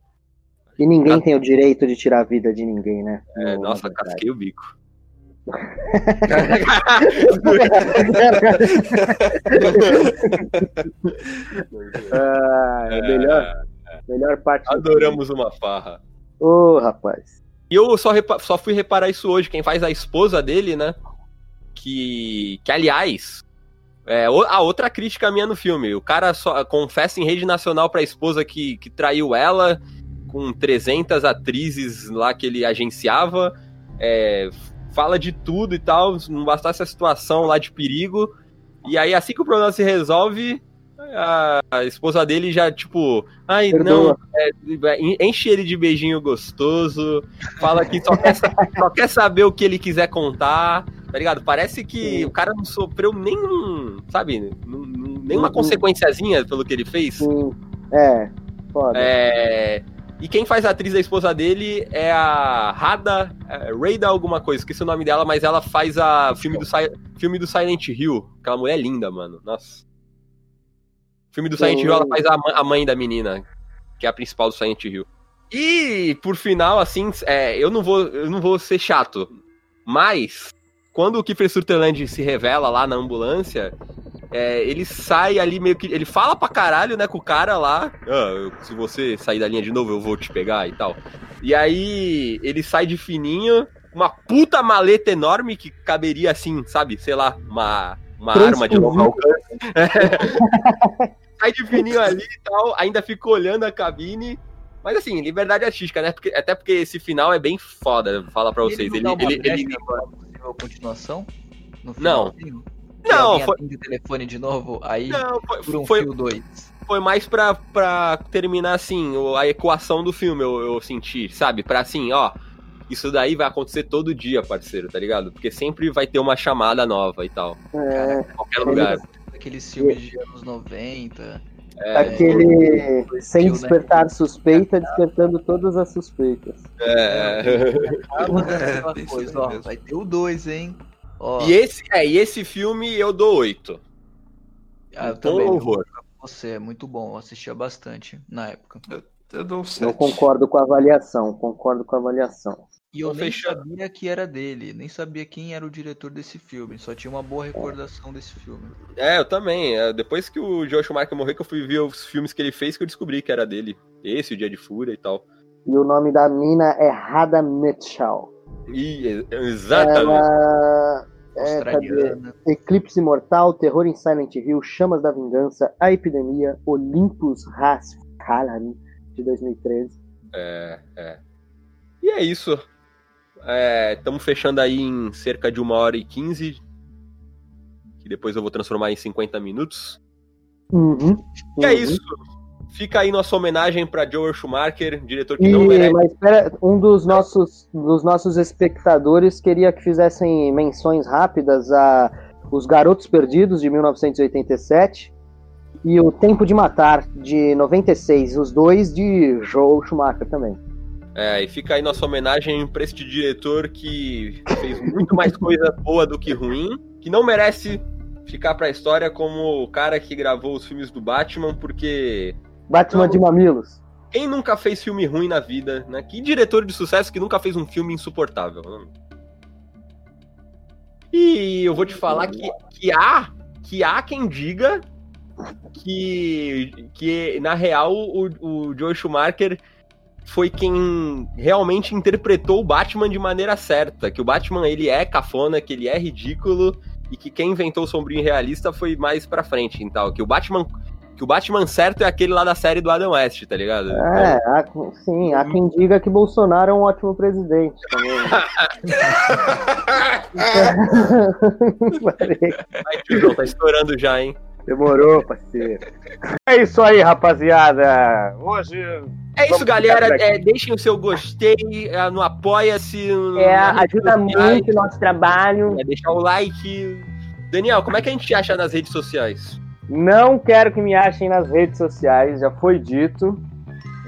E ninguém tem o direito de tirar a vida de ninguém, né? É, no, nossa, casquei o bico. ah, é melhor, Melhor parte. Adoramos uma farra. Ô, oh, rapaz. E eu só, só fui reparar isso hoje. Quem faz a esposa dele, né? Que, que aliás, é, a outra crítica minha no filme. O cara só confessa em rede nacional pra esposa que, que traiu ela com 300 atrizes lá que ele agenciava. É, fala de tudo e tal. Não bastasse a situação lá de perigo. E aí, assim que o problema se resolve, a esposa dele já, tipo, ai, Perdoa. não, é, enche ele de beijinho gostoso, fala que só quer, só quer saber o que ele quiser contar, tá ligado? Parece que Sim. o cara não sofreu nenhum, sabe, nenhuma uhum. consequenciazinha pelo que ele fez. Sim. É, foda. É. E quem faz a atriz da esposa dele é a Rada, é, Rada alguma coisa, esqueci o nome dela, mas ela faz a filme do, filme do Silent Hill. Aquela mulher linda, mano. Nossa filme do Silent Hill, ela faz a, a, mãe da menina, que é a principal do Silent Hill. E, por final, assim, é, eu, não vou, eu não vou ser chato, mas quando o Kiefer Sutherland se revela lá na ambulância, é, ele sai ali meio que. Ele fala pra caralho, né, com o cara lá. Ah, se você sair da linha de novo, eu vou te pegar e tal. E aí ele sai de fininho uma puta maleta enorme que caberia assim, sabe? Sei lá, uma, uma arma de longo alcance. Sai de fininho ali e tal, ainda fica olhando a cabine. Mas assim, liberdade artística, né? Porque, até porque esse final é bem foda, fala pra vocês. Ele, ele, ele, ele... continuação? No Não. finalzinho? Não, foi- o telefone de novo, aí Não, foi- por um foi- fio dois. Foi mais pra, pra terminar assim, a equação do filme, eu, eu senti, sabe? Pra assim, ó. Isso daí vai acontecer todo dia, parceiro, tá ligado? Porque sempre vai ter uma chamada nova e tal. É, Em qualquer lugar. Aqueles filmes de anos 90. É, aquele sem Tio, né? despertar suspeita, despertando todas as suspeitas. É. Acaba aquela coisa, ó, vai ter o 2, hein? Ó, E esse, é, e esse filme eu dou oito. ah, eu com também, louvor. Você é muito bom, eu assistia bastante na época. Eu dou um Eu sete. concordo com a avaliação, concordo com a avaliação. E eu Tô nem sabia que era dele, nem sabia quem era o diretor desse filme, só tinha uma boa recordação desse filme. É, eu também. É, depois que o Joe Schumacher morreu, que eu fui ver os filmes que ele fez, que eu descobri que era dele. Esse, o Dia de Fúria e tal. E o nome da mina é Radha Mitchell. E, exatamente. Ela é, cadê? Eclipse Mortal, Terror em Silent Hill, Chamas da Vingança, A Epidemia, Olympus Has Calari, de 2013. É, é. E é isso. Estamos fechando aí em cerca de uma hora e quinze. Que depois eu vou transformar em 50 minutos. Uhum, E é uhum. isso. Fica aí nossa homenagem para Joel Schumacher, diretor que E, não merece. mas espera, um dos nossos, dos nossos espectadores queria que fizessem menções rápidas a Os Garotos Perdidos, de 1987, e O Tempo de Matar, de 96, os dois de Joel Schumacher também. É, e fica aí nossa homenagem para este diretor que fez muito mais coisa boa do que ruim, que não merece ficar pra história como o cara que gravou os filmes do Batman, porque Batman Não. de Mamilos. quem nunca fez filme ruim na vida, né? Que diretor de sucesso que nunca fez um filme insuportável, né? E eu vou te falar que, que há que há quem diga que, que na real o, o Joe Schumacher foi quem realmente interpretou o Batman de maneira certa, que o Batman ele é cafona, que ele é ridículo e que quem inventou o sombrinho realista foi mais pra frente, então, que o Batman que o Batman certo é aquele lá da série do Adam West, tá ligado? É, há, sim, há quem diga que Bolsonaro é um ótimo presidente também. Vai, tá estourando já, hein? Demorou, parceiro. É isso aí, rapaziada. Hoje. É isso, galera. É, deixem o seu gostei é, no Apoia-se. É, ajuda muito o nosso trabalho. É, deixar o like. Daniel, como é que a gente te acha nas redes sociais? Não quero que me achem nas redes sociais, já foi dito.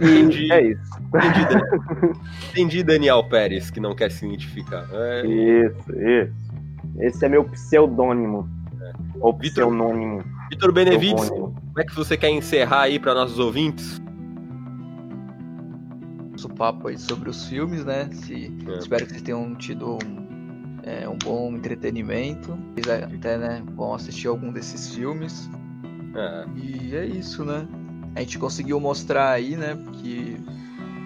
Entendi. É isso. Entendi, Daniel. Entendi, Daniel Pérez, que não quer se identificar. É, Isso, isso. Esse é meu pseudônimo. Ou pseudônimo. Vitor Benevides, Pseudônimo. como é que você quer encerrar aí para nossos ouvintes? Nosso papo aí sobre os filmes, né? Se, É. Espero que vocês tenham tido um, é, um bom entretenimento. Vocês até, né, vão assistir algum desses filmes. É, E é isso, né? A gente conseguiu mostrar aí, né? Que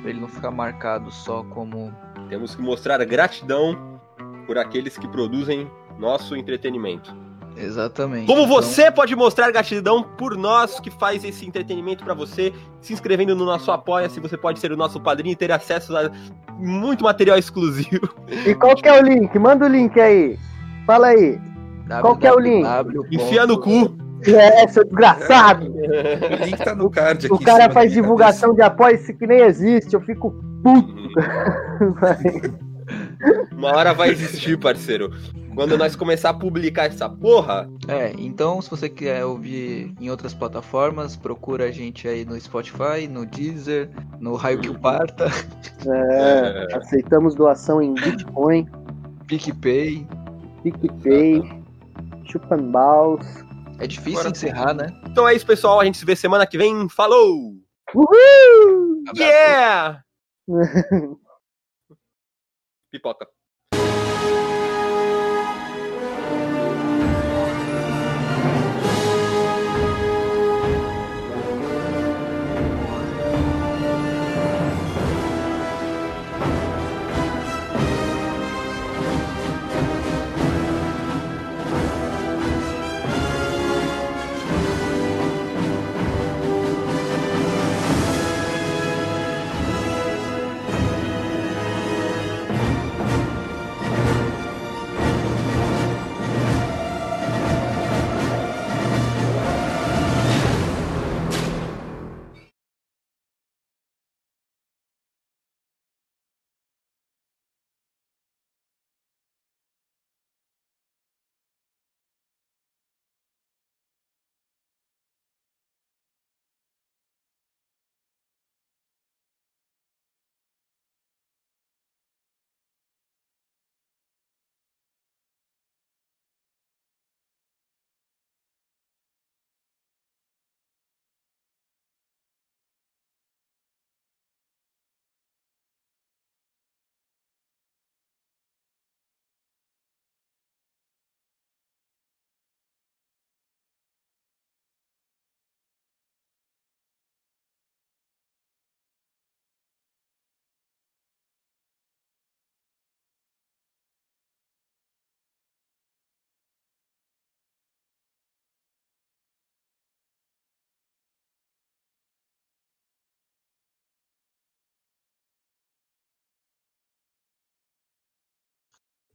pra ele não ficar marcado só como. temos que mostrar gratidão por aqueles que produzem nosso entretenimento. Exatamente. Como Então, você pode mostrar gratidão por nós que faz esse entretenimento pra você, se inscrevendo no nosso Apoia-se, você pode ser o nosso padrinho e ter acesso a muito material exclusivo. E qual que é o link? Manda o link aí. Fala aí. Qual que é o link? Enfia no cu. É, seu desgraçado. O link tá no card aqui. O cara faz divulgação de apoio que nem existe. Eu fico puto. Uma hora vai existir, parceiro. Quando nós começar a publicar essa porra, É, então se você quer ouvir em outras plataformas, procura a gente aí no Spotify, no Deezer, no Raio que o Parta, É, aceitamos doação em Bitcoin, PicPay. PicPay, Chupanbaus. É difícil Agora- encerrar, né? então é isso, pessoal. A gente se vê semana que vem. Falou! Uhul! Yeah! Pipoca.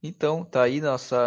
Então, tá aí nossa